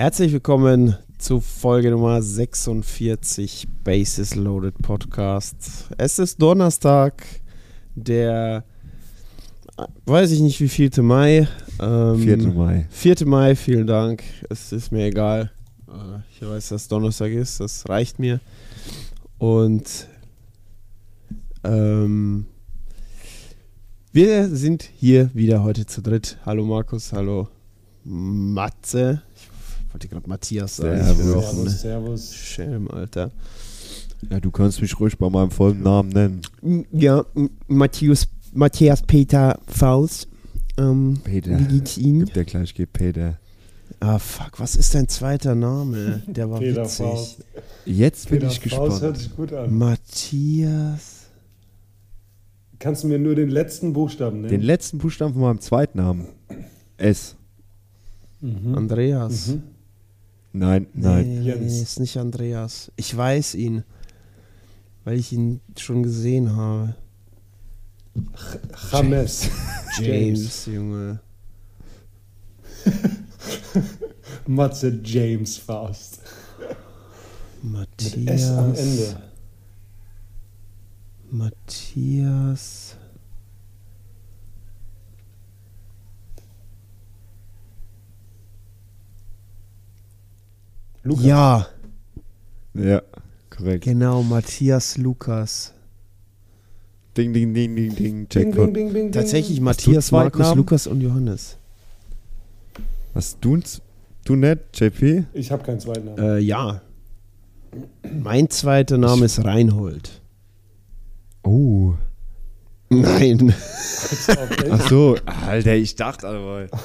Herzlich willkommen zu Folge Nummer 46 Bases Loaded Podcast. Es ist Donnerstag, der weiß ich nicht wie vielte Mai. Ähm, 4. Mai. 4. Mai, vielen Dank. Es ist mir egal. Äh, Ich weiß, dass Donnerstag ist, das reicht mir. Und ähm, wir sind hier wieder heute zu dritt. Hallo Markus, hallo Matze. Ich wollte gerade Matthias sagen. Bin ein Servus. Schelm, Alter. Ja, du kannst mich ruhig bei meinem vollen Namen nennen. Ja, Matthias, Matthias Peter Faust. Ähm, Peter. Wie geht's Ihnen? Gibt der gleich geht Peter. Ah, fuck, was ist dein zweiter Name? Der war Peter witzig. Faust. Jetzt bin Peter ich Faust hört gespannt. sich gut an. Matthias. Kannst du mir nur den letzten Buchstaben Den nennen? letzten Buchstaben von meinem zweiten Namen. S. Mhm. Andreas. Mhm. Nein, nein. Nee, Jens. ist nicht Andreas. Ich weiß ihn, weil ich ihn schon gesehen habe. James. James, Junge. Matze James Faust. Matthias. Mit S am Ende. Matthias. Lukas. Ja, Ja, korrekt. genau, Matthias Lukas. Ding, ding, ding, ding, ding. Bing, Jackpot. bing, bing, bing, Tatsächlich. Matthias, Markus, Namen? Lukas und Johannes. Was du's? Du nicht, JP? Ich habe keinen zweiten Namen. Äh, ja. Mein zweiter Name ist Reinhold. Oh. Nein. Ach so. Alter, ich dachte aber.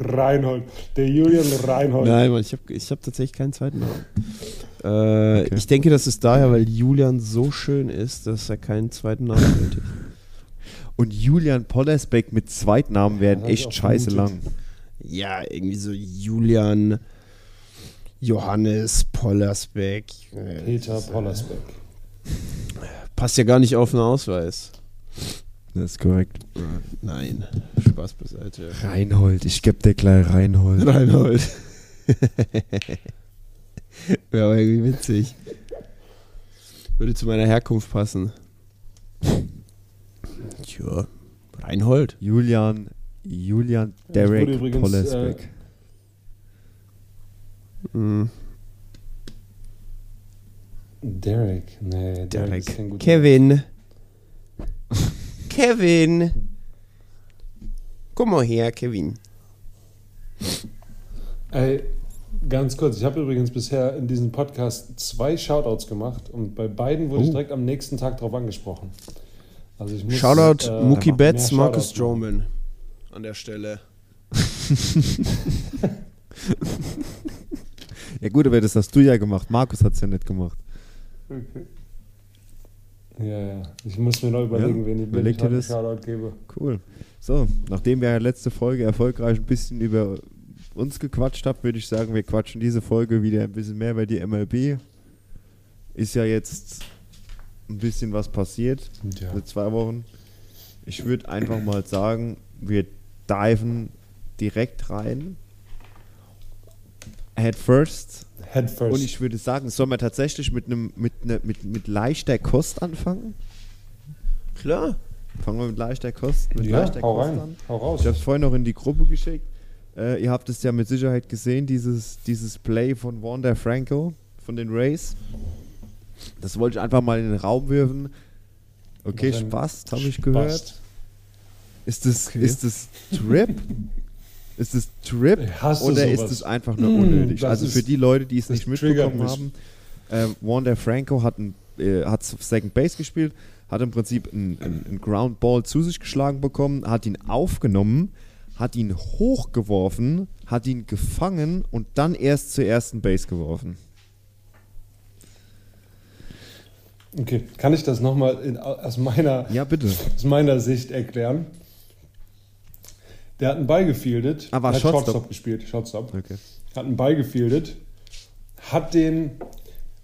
Reinhold. Der Julian Reinhold. Nein, Mann, ich habe ich hab tatsächlich keinen zweiten Namen. Äh, Okay. Ich denke, das ist daher, weil Julian so schön ist, dass er keinen zweiten Namen benötigt. Und Julian Pollersbeck mit Zweitnamen werden ich echt scheiße lang. Ja, irgendwie so Julian, Johannes, Pollersbeck. Äh, Peter Pollersbeck. Passt ja gar nicht auf den Ausweis. Das ist korrekt. Nein, Spaß beiseite. Reinhold, ich geb dir gleich Reinhold. Reinhold. Wäre aber irgendwie witzig. Würde zu meiner Herkunft passen. Tja, Reinhold. Julian, Julian Derek wurde übrigens, Pollersbeck. Mhm. Derek. Nee, Derek, Derek. ist kein guter Kevin. Kevin. Komm mal her, Kevin. Ey, ganz kurz, ich habe übrigens bisher in diesem Podcast zwei Shoutouts gemacht und bei beiden wurde ich Oh. direkt am nächsten Tag darauf angesprochen. Also ich muss, Shoutout äh, Mookie Betts, Marcus. Stroman. An der Stelle. Ja gut, aber das hast du ja gemacht. Markus hat es ja nicht gemacht. Ja, ja. Ich muss mir noch überlegen, Ja, wen ich, überleg dir das. Shoutout gebe. Cool. So, nachdem wir ja letzte Folge erfolgreich ein bisschen über uns gequatscht haben, würde ich sagen, wir quatschen diese Folge wieder ein bisschen mehr bei die MLB. Ist ja jetzt ein bisschen was passiert Ja. seit zwei Wochen. Ich würde einfach mal sagen, wir diven direkt rein. Head first. Head first. Und ich würde sagen, sollen wir tatsächlich mit einem mit, ne, mit, mit leichter Kost anfangen? Klar. Fangen wir mit leichter Kost, mit ja, leichter hau Kost rein. an. Hau raus. Ich habe es vorhin noch in die Gruppe geschickt. Äh, ihr habt es ja mit Sicherheit gesehen, dieses, dieses Play von Wander Franco von den Rays. Das wollte ich einfach mal in den Raum werfen. Okay, Spaß, habe ich gehört. Ist das, Okay. ist das Trip? Ist es Trip oder sowas. ist es einfach nur Mm, unnötig? das also für die Leute, die es nicht mitbekommen mich. haben, äh, Wander Franco hat, ein, äh, hat Second Base gespielt, hat im Prinzip einen ein Ground Ball zu sich geschlagen bekommen, hat ihn aufgenommen, hat ihn hochgeworfen, hat ihn gefangen und dann erst zur ersten Base geworfen. Okay, kann ich das nochmal aus meiner, Ja, bitte. aus meiner Sicht erklären? Der hat einen Ball gefieldet, Ah, war Shortstop. Shortstop gespielt, Shortstop. Okay. hat einen Ball gefieldet, hat den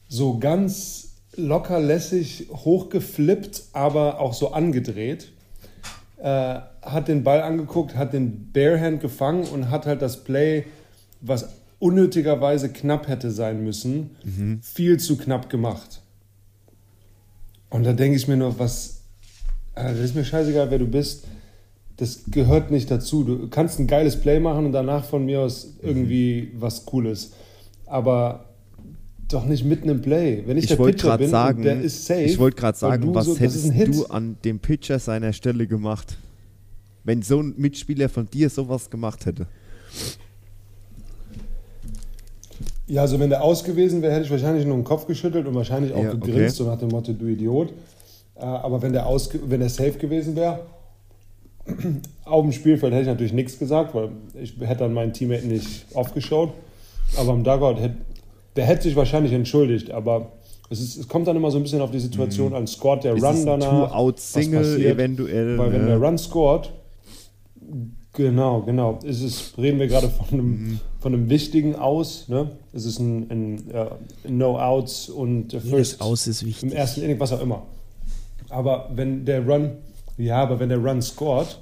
so ganz locker lässig hochgeflippt, aber auch so angedreht. Äh, hat den Ball angeguckt, hat den Barehand gefangen und hat halt das Play, was unnötigerweise knapp hätte sein müssen, viel zu knapp gemacht. Und da denke ich mir nur, was, äh, das ist mir scheißegal, wer du bist. Das gehört nicht dazu. Du kannst ein geiles Play machen und danach von mir aus irgendwie was Cooles. Aber doch nicht mitten im Play. Wenn ich, Ich der wollte Pitcher gerade bin sagen, der ist safe. ich wollte gerade sagen, was so, hättest du an dem Pitcher seiner Stelle gemacht, wenn so ein Mitspieler von dir sowas gemacht hätte? Ja, also wenn der aus gewesen wäre, hätte ich wahrscheinlich nur den Kopf geschüttelt und wahrscheinlich auch Ja, gegrinst, okay. so nach dem Motto, du Idiot. Äh, aber wenn der, aus, wenn der safe gewesen wäre, auf dem Spielfeld hätte ich natürlich nichts gesagt, weil ich hätte dann meinen Teammate nicht aufgeschaut. Aber am Dugout, hätte, der hätte sich wahrscheinlich entschuldigt, aber es, ist, es kommt dann immer so ein bisschen auf die Situation an. Scored der Mhm. Run es ein danach? Two-Out-Single eventuell? Weil wenn ja. der Run scored, genau, genau, ist es, reden wir gerade von einem, Mhm. von einem wichtigen Aus, ne? Es ist ein, ein, äh, No-Outs und äh, Jedes First Aus ist im wichtig. ersten Inning, was auch immer. Aber wenn der Run, ja, aber wenn der Run scored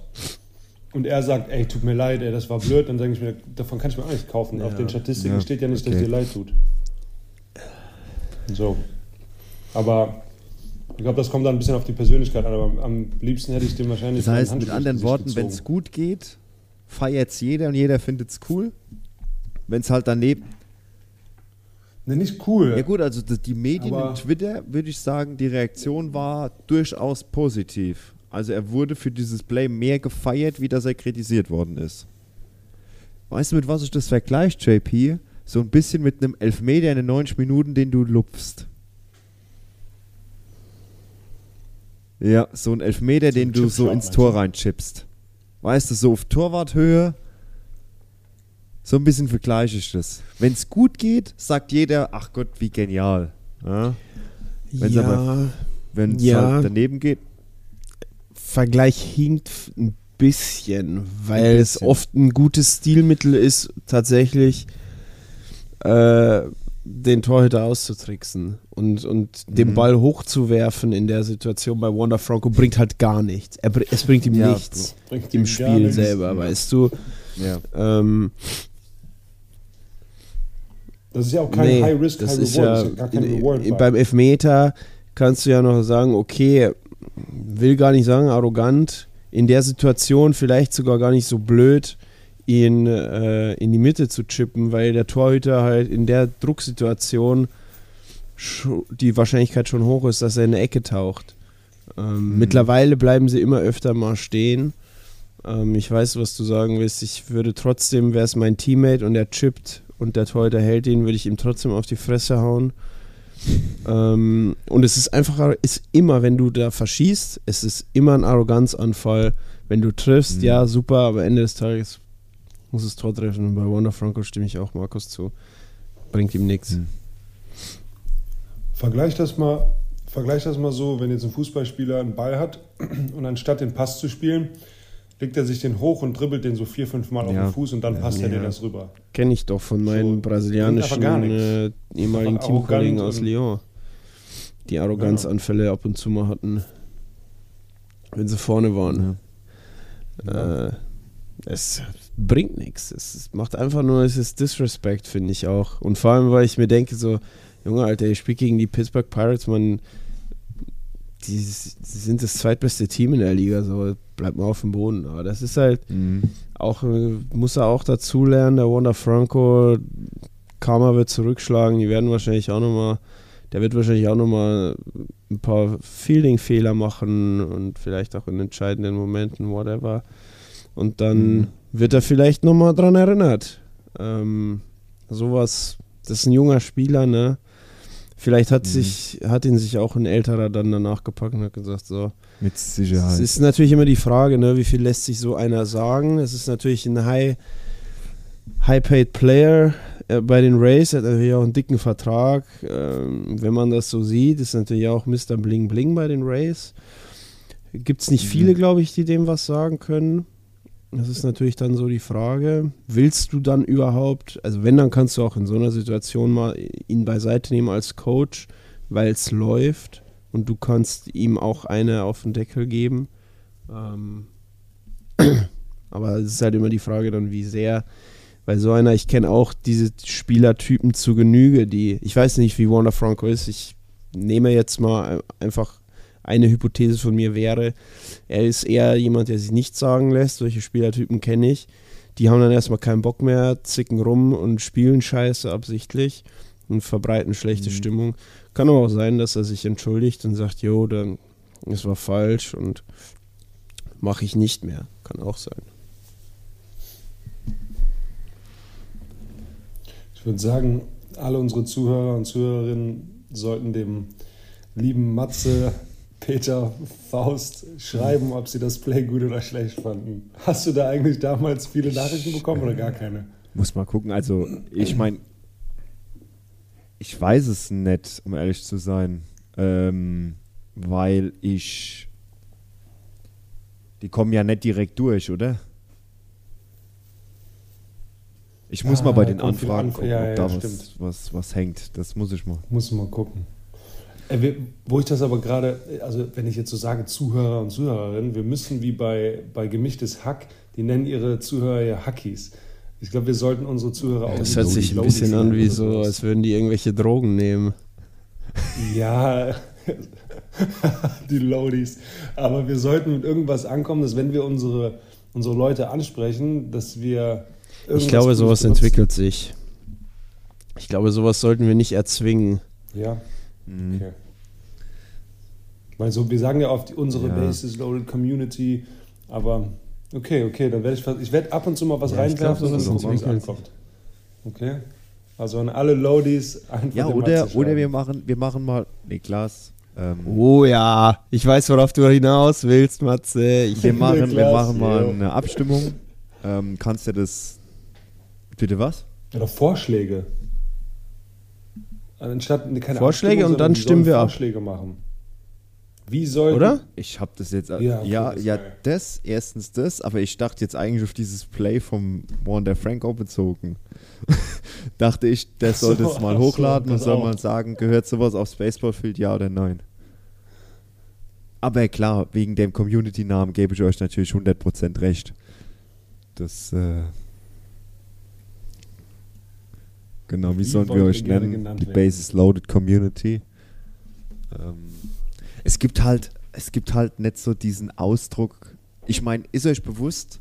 und er sagt, ey, tut mir leid, ey, das war blöd, dann sage ich mir, davon kann ich mir auch nichts kaufen. Auf den Statistiken Ja, steht ja nicht, dass okay. dir leid tut. So. Aber ich glaube, das kommt dann ein bisschen auf die Persönlichkeit an, aber am- liebsten hätte ich dem wahrscheinlich Das heißt, mit anderen Worten, wenn es gut geht, feiert es jeder und jeder findet es cool. Wenn es halt daneben. Ne, nicht cool. Ja, gut, also die die Medien Aber- und Twitter, würde ich sagen, die Reaktion war durchaus positiv. Also er wurde für dieses Play mehr gefeiert, wie dass er kritisiert worden ist. Weißt du, mit was ich das vergleiche, JP? So ein bisschen mit einem Elfmeter in den 90 Minuten, den du lupfst. Ja, so ein Elfmeter, den du so ins Tor reinchippst. Weißt du, so auf Torwarthöhe. So ein bisschen vergleiche ich das. Wenn es gut geht, sagt jeder, ach Gott, wie genial. Ja? Wenn's ja, aber- Wenn es Ja. halt daneben geht, Vergleich hinkt ein bisschen, weil Ein es bisschen. oft ein gutes Stilmittel ist, tatsächlich äh, den Torhüter auszutricksen und, und den Mhm. Ball hochzuwerfen in der Situation bei Wanda Franco bringt halt gar nichts. Er, es bringt ihm Ja, nichts Bringt im ihm Spiel selber, weißt du. ja. Ähm, Das ist ja auch kein nee, High Risk, High Reward. ja, ja in, Reward. in, beim Elfmeter kannst du ja noch sagen, okay, will gar nicht sagen arrogant, in der Situation vielleicht sogar gar nicht so blöd, ihn äh, in die Mitte zu chippen, weil der Torhüter halt in der Drucksituation die Wahrscheinlichkeit schon hoch ist, dass er in eine Ecke taucht. Ähm, Mhm. Mittlerweile bleiben sie immer öfter mal stehen. Ähm, ich weiß, was du sagen willst. Ich würde trotzdem, wäre es mein Teammate und er chippt und der Torhüter hält ihn, würde ich ihm trotzdem auf die Fresse hauen. Ähm, und es ist einfach, ist immer, wenn du da verschießt, es ist immer ein Arroganzanfall. Wenn du triffst, Mhm. ja, super, aber Ende des Tages muss es Tor treffen. Und bei Wanda Franco stimme ich auch Markus zu. Bringt ihm nichts. Mhm. Vergleich das mal, vergleich das mal so, wenn jetzt ein Fußballspieler einen Ball hat und anstatt den Pass zu spielen, legt er sich den hoch und dribbelt den so vier, fünf Mal auf Ja. den Fuß und dann passt er Ja. dir das rüber. Kenne ich doch von meinen So, brasilianischen äh, ehemaligen Teamkollegen aus Lyon, die Arroganzanfälle ab und zu mal hatten, wenn sie vorne waren. Äh, es bringt nichts. Es macht einfach nur, es ist Disrespect, finde ich auch. Und vor allem, weil ich mir denke, so, Junge, Alter, ihr spielt gegen die Pittsburgh Pirates, man, die, die sind das zweitbeste Team in der Liga, so, bleibt mal auf dem Boden. Aber das ist halt, Mhm. auch, äh, muss er auch dazu lernen, der Wanda Franco, Karma wird zurückschlagen, die werden wahrscheinlich auch nochmal, der wird wahrscheinlich auch nochmal ein paar Fielding-Fehler machen und vielleicht auch in entscheidenden Momenten, whatever. Und dann Mhm. wird er vielleicht nochmal dran erinnert. Ähm, sowas, das ist ein junger Spieler, ne? Vielleicht hat, Mhm. sich, hat ihn sich auch ein älterer dann danach gepackt und hat gesagt, so. Mit Es Sicherheit. ist natürlich immer die Frage, ne, wie viel lässt sich so einer sagen. Es ist natürlich ein High, High-Paid Player äh, bei den Rays, hat natürlich auch einen dicken Vertrag. Ähm, wenn man das so sieht, ist natürlich auch Mr. Bling Bling bei den Rays. Gibt es nicht Mhm. viele, glaube ich, die dem was sagen können. Das ist natürlich dann so die Frage. Willst du dann überhaupt, also wenn, dann kannst du auch in so einer Situation mal ihn beiseite nehmen als Coach, weil es läuft und du kannst ihm auch eine auf den Deckel geben. Ähm, aber es ist halt immer die Frage dann, wie sehr, weil so einer, ich kenne auch diese Spielertypen zu Genüge, die, ich weiß nicht, wie Warner Franco ist, ich nehme jetzt mal einfach eine Hypothese von mir wäre, er ist eher jemand, der sich nichts sagen lässt. Solche Spielertypen kenne ich. Die haben dann erstmal keinen Bock mehr, zicken rum und spielen Scheiße absichtlich und verbreiten schlechte Mhm. Stimmung. Kann aber auch sein, dass er sich entschuldigt und sagt, jo, dann es war falsch und mache ich nicht mehr. Kann auch sein. Ich würde sagen, alle unsere Zuhörer und Zuhörerinnen sollten dem lieben Matze, Peter, Faust schreiben, ob sie das Play gut oder schlecht fanden. Hast du da eigentlich damals viele Nachrichten bekommen oder gar keine? Muss mal gucken. Also, ich meine, ich weiß es nicht, um ehrlich zu sein. Ähm, weil ich. Die kommen ja nicht direkt durch, oder? Ich muss Ah, mal bei den Anfragen Anf- gucken, ja, ob ja, da was, stimmt. was, was hängt. Das muss ich mal. Muss mal gucken. Äh, wo ich das aber gerade, also wenn ich jetzt so sage, Zuhörer und Zuhörerinnen, wir müssen wie bei, bei gemischtes Hack, die nennen ihre Zuhörer ja Hackies. Ich glaube, wir sollten unsere Zuhörer auch Das hört so sich ein bisschen an wie so, als würden die irgendwelche Drogen nehmen. Ja, die Loadies. Aber wir sollten mit irgendwas ankommen, dass wenn wir unsere, unsere Leute ansprechen, dass wir. Ich glaube, sowas benutzen. entwickelt sich. Ich glaube, sowas sollten wir nicht erzwingen. Ja, Mhm. okay. Weil so, wir sagen ja oft unsere Ja. Bases Loaded Community, aber okay, okay, dann werde ich, ich werde ab und zu mal was Ja, reinwerfen glaub, und das gucken, wie es entwickelt ankommt. Okay? Also an alle Loadies einfach Ja, oder, oder wir machen, wir machen mal. Niklas. Ähm, Oh ja, ich weiß, worauf du hinaus willst, Matze. Ich wir, machen, wir machen mal ja. eine Abstimmung. Ähm, kannst du das. Bitte was? Oder Vorschläge. Anstatt keine Vorschläge Abstimmung, und dann stimmen wir ab. Vorschläge machen. Wie soll Oder? Ich habe das jetzt. Ja, Ja, okay, ja, das ja das, erstens das, aber ich dachte jetzt eigentlich auf dieses Play vom Wander Franco bezogen. dachte ich, der so, sollte es mal ach so, hochladen und soll auch. mal sagen, gehört sowas aufs Baseballfield, ja oder nein? Aber klar, wegen dem Community-Namen gebe ich euch natürlich 100% recht. Das, äh, Genau, wie, Wie sollen wir euch nennen? Die? Bases Loaded Community. Ähm, es gibt halt, es gibt halt nicht so diesen Ausdruck. Ich meine, ist euch bewusst,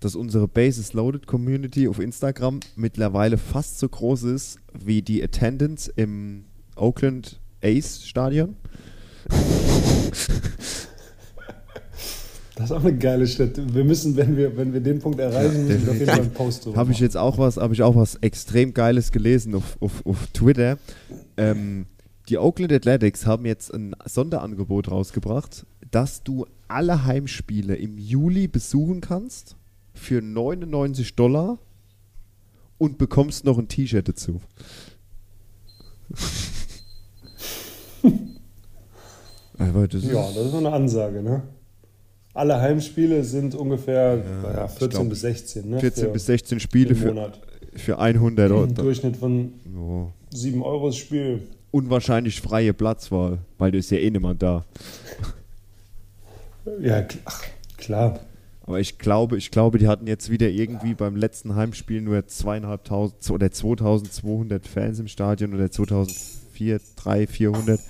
dass unsere Bases Loaded Community auf Instagram mittlerweile fast so groß ist wie die Attendance im Oakland Ace Stadion? Das ist auch eine geile Stadt. Wir müssen, wenn wir, wenn wir den Punkt erreichen, müssen wir auf jeden Fall einen Post drüber Habe ich jetzt auch was, habe ich auch was extrem Geiles gelesen auf, auf, auf Twitter. Ähm, die Oakland Athletics haben jetzt ein Sonderangebot rausgebracht, dass du alle Heimspiele im Juli besuchen kannst für 99 Dollar und bekommst noch ein T-Shirt dazu. Aber das ist, Ja, das ist eine Ansage, ne? Alle Heimspiele sind ungefähr naja, ich 14 glaub, bis 16, ne? 14 Für bis 16 Spiele für, für 100 Euro. Im Durchschnitt von Oh. 7 Euro das Spiel. Unwahrscheinlich freie Platzwahl, weil du ist ja eh niemand da. Ja, ach, klar. Aber ich glaube, ich glaube, die hatten jetzt wieder irgendwie beim letzten Heimspiel nur zweieinhalbtausend oder 2200 Fans im Stadion oder 2400, 300, 400.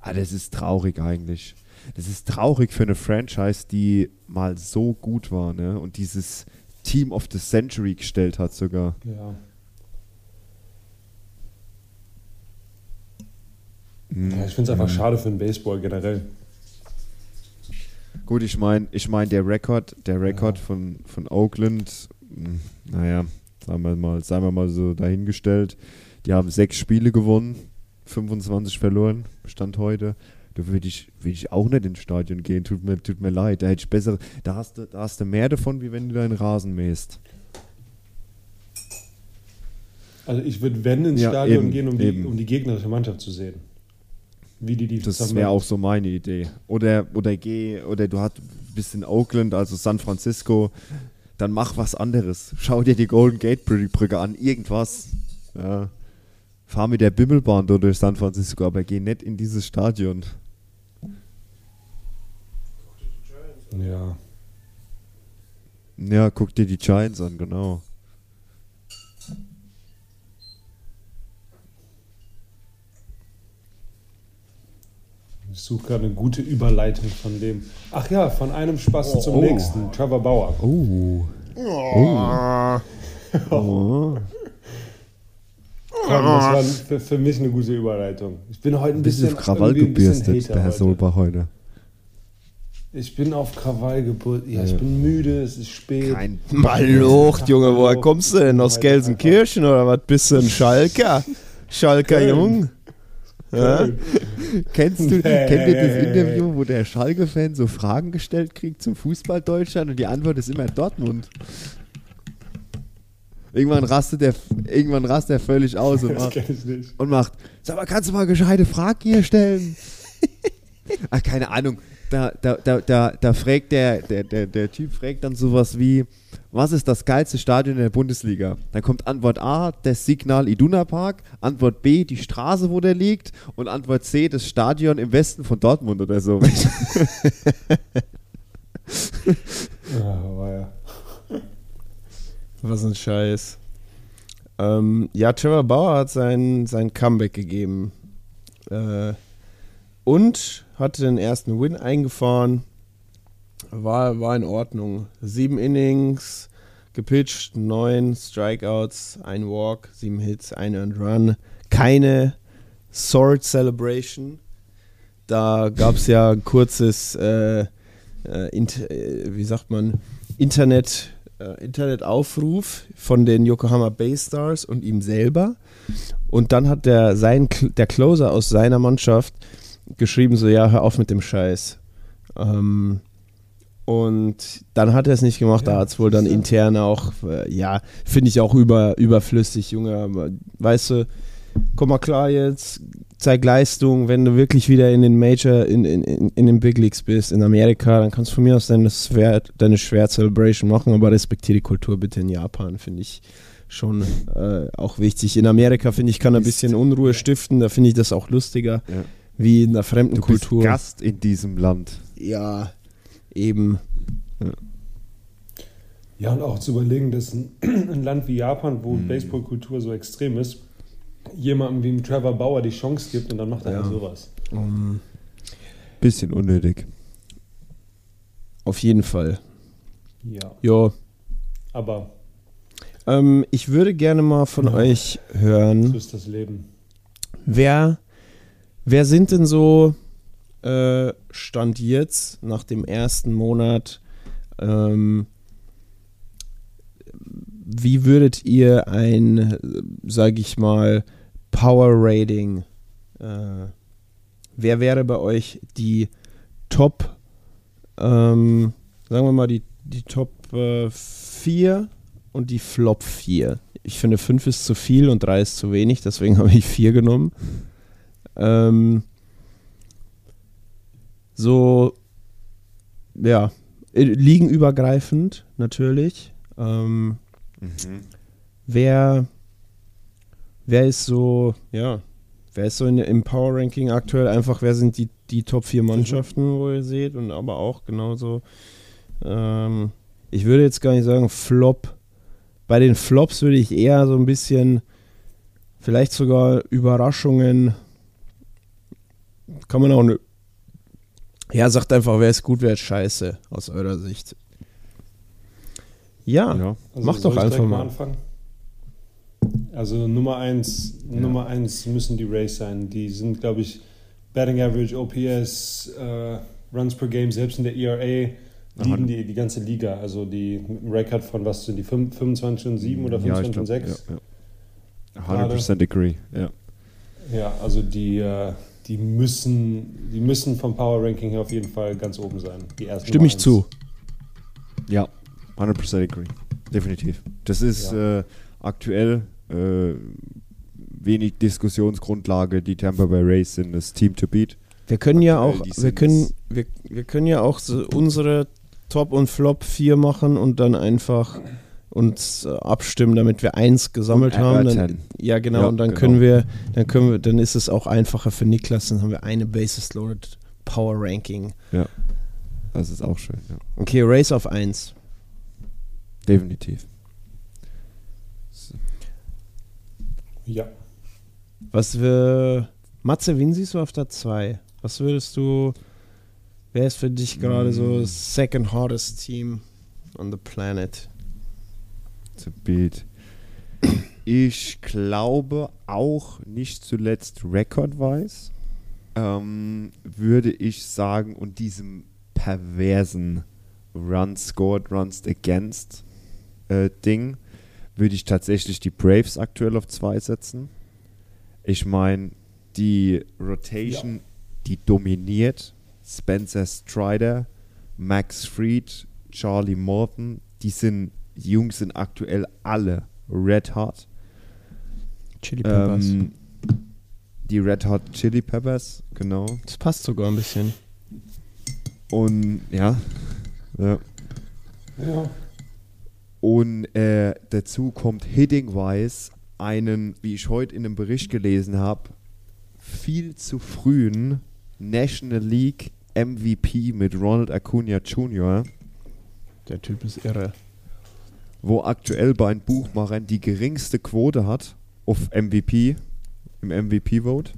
Ah, das ist traurig eigentlich. Das ist traurig für eine Franchise, die mal so gut war, ne? Und dieses Team of the Century gestellt hat sogar. Ja. Ja ich finde es einfach schade für den Baseball generell. Gut, ich meine, ich mein, der Rekord, der Rekord von, von Oakland naja, sagen wir mal, sagen wir mal so dahingestellt. Die haben sechs Spiele gewonnen, 25 verloren, Stand heute. Da würde ich, würd ich auch nicht ins Stadion gehen, tut mir, tut mir leid. Da hätte ich besser, da hast du, da hast du mehr davon, wie wenn du deinen Rasen mähst. Also ich würde, wenn, ins Ja, Stadion eben, gehen, um die, um die gegnerische Mannschaft zu sehen. Wie die die Das wäre auch so meine Idee. Oder, oder geh, oder du hast, bist in Oakland, also San Francisco, dann mach was anderes. Schau dir die Golden Gate Brücke an, irgendwas. Ja. Fahr mit der Bimmelbahn durch San Francisco, aber geh nicht in dieses Stadion. Ja. Ja, guck dir die Giants an, genau. Ich suche gerade eine gute Überleitung von dem. Ach ja, von einem Spaß Oh, zum nächsten. Trevor Bauer. Oh. Oh. Komm, das war für, für mich eine gute Überleitung. Ich bin heute ein bisschen bisschen auf Krawall gebürstet, der Herr heute. Solbach heute. Ich bin auf Krawall geburt. Ja, ich Ja. bin müde, es ist spät. Kein Mal Lucht, Junge, woher kommst du denn? Aus Gelsenkirchen oder was? Bist du ein Schalker? Schalker. Jung? Ja? Kennst du, Nee. kennt ihr das Interview, wo der Schalke-Fan so Fragen gestellt kriegt zum Fußball Deutschland und die Antwort ist immer Dortmund? Irgendwann rastet der, irgendwann rastet er völlig aus und macht, und macht, sag mal, kannst du mal gescheite Fragen hier stellen? Ach, keine Ahnung. Da, da, da, da, da fragt der, der, der, der Typ fragt dann sowas wie, was ist das geilste Stadion in der Bundesliga? Dann kommt Antwort A, das Signal Iduna Park, Antwort B, die Straße, wo der liegt und Antwort C, das Stadion im Westen von Dortmund oder so. Ja. Was ein Scheiß. Ähm, ja, Trevor Bauer hat sein, sein Comeback gegeben. Äh, und hatte den ersten Win eingefahren. War, war in Ordnung. Sieben Innings, gepitcht, neun Strikeouts, ein Walk, sieben Hits, ein Earned Run. Keine Sword Celebration. Da gab es ja ein kurzes, äh, äh, äh, wie sagt man, Internet, äh, Internetaufruf von den Yokohama Bay Stars und ihm selber. Und dann hat der, sein, der Closer aus seiner Mannschaft geschrieben, so, ja, hör auf mit dem Scheiß. Ähm, und dann hat er es nicht gemacht, da Ja, hat es wohl dann intern auch, äh, ja, finde ich auch über, überflüssig, Junge. Aber, weißt du, komm mal klar jetzt, zeig Leistung, wenn du wirklich wieder in den Major, in, in, in, in den Big Leagues bist, in Amerika, dann kannst du von mir aus deine, Schwer, deine Schwert-Celebration machen, aber respektiere die Kultur bitte in Japan, finde ich schon äh, auch wichtig. In Amerika, finde ich, kann er ein bisschen Unruhe stiften, da finde ich das auch lustiger, Ja. Wie in einer fremden Du bist Kultur. Gast in diesem Land. Ja, eben. Ja, und auch zu überlegen, dass ein, ein Land wie Japan, wo Baseballkultur so extrem ist, jemandem wie dem Trevor Bauer die Chance gibt und dann macht er Ja. halt sowas. Um, Bisschen unnötig. auf jeden Fall. Ja. Ja. Aber Ähm, ich würde gerne mal von Ja. euch so hören, ist das Leben. wer, wer sind denn so äh, Stand jetzt nach dem ersten Monat? Ähm, wie würdet ihr ein, sage ich mal, Power Rating? Äh, wer wäre bei euch die Top, ähm, sagen wir mal die, die Top 4 und die Flop 4? Ich finde 5 ist zu viel und 3 ist zu wenig, deswegen habe ich 4 genommen. Ähm, so, ja, äh, liegenübergreifend natürlich. Ähm, wer, wer ist so, ja, wer ist so in, im Power Ranking aktuell einfach, wer sind die, die Top 4 Mannschaften, wo ihr seht und aber auch genauso, ähm, ich würde jetzt gar nicht sagen Flop. Bei den Flops würde ich eher so ein bisschen, vielleicht sogar Überraschungen, kann man auch, ne, ja, sagt einfach, wer ist gut, wer ist scheiße, aus eurer Sicht. Ja, Ja. Also mach doch einfach mal. anfangen? Also Nummer eins, Nummer eins müssen die Rays sein. Die sind, glaube ich, Batting Average, OPS, äh, Runs per Game, selbst in der ERA liegen die, die ganze Liga. Also die mit einem Rekord von was sind die 25 und 7 oder Ja, 25 ich und glaub, 6? Ja, ja. 100% agree, ja. Ja, also die, äh, die, müssen, die müssen vom Power Ranking her auf jeden Fall ganz oben sein. Die ersten Stimme ich zu. Ja, 100% agree. Definitiv. Das ist äh, aktuell äh, wenig Diskussionsgrundlage. Die Tampa Bay Rays sind das Team to beat. Wir können ja auch, wir können, wir, wir können ja auch so unsere Top und Flop 4 machen und dann einfach uns äh, abstimmen, damit wir eins gesammelt Und haben. Dann, ja, genau, Ja, und dann genau. können wir, dann können wir, dann ist es auch einfacher für Niklas, dann haben wir eine Basis Loaded Power Ranking. Das ist auch schön, ja. Okay, Race auf 1. Definitiv. Ja. Was wir. Matze, wen siehst du auf der 2? Was würdest du. Wer ist für dich gerade so Mm. das second hardest Team on the planet? To beat. Ich glaube auch nicht zuletzt rekordweise, ähm, würde ich sagen, und diesem perversen Runs scored, Runs against äh, Ding, würde ich tatsächlich die Braves aktuell auf zwei setzen. Ich meine, die Rotation, die dominiert. Spencer Strider, Max Fried, Charlie Morton, die sind, die Jungs sind aktuell alle red hot. Chili Peppers. Ähm, die Red Hot Chili Peppers, genau. das passt sogar ein bisschen. Und ja, ja. Ja. Und äh, dazu kommt Hitting-wise einen, wie ich heute in einem Bericht gelesen habe, viel zu frühen National League MVP mit Ronald Acuna Jr., Der Typ ist irre. Wo aktuell bei den Buchmachern die geringste Quote hat auf MVP, im MVP-Vote.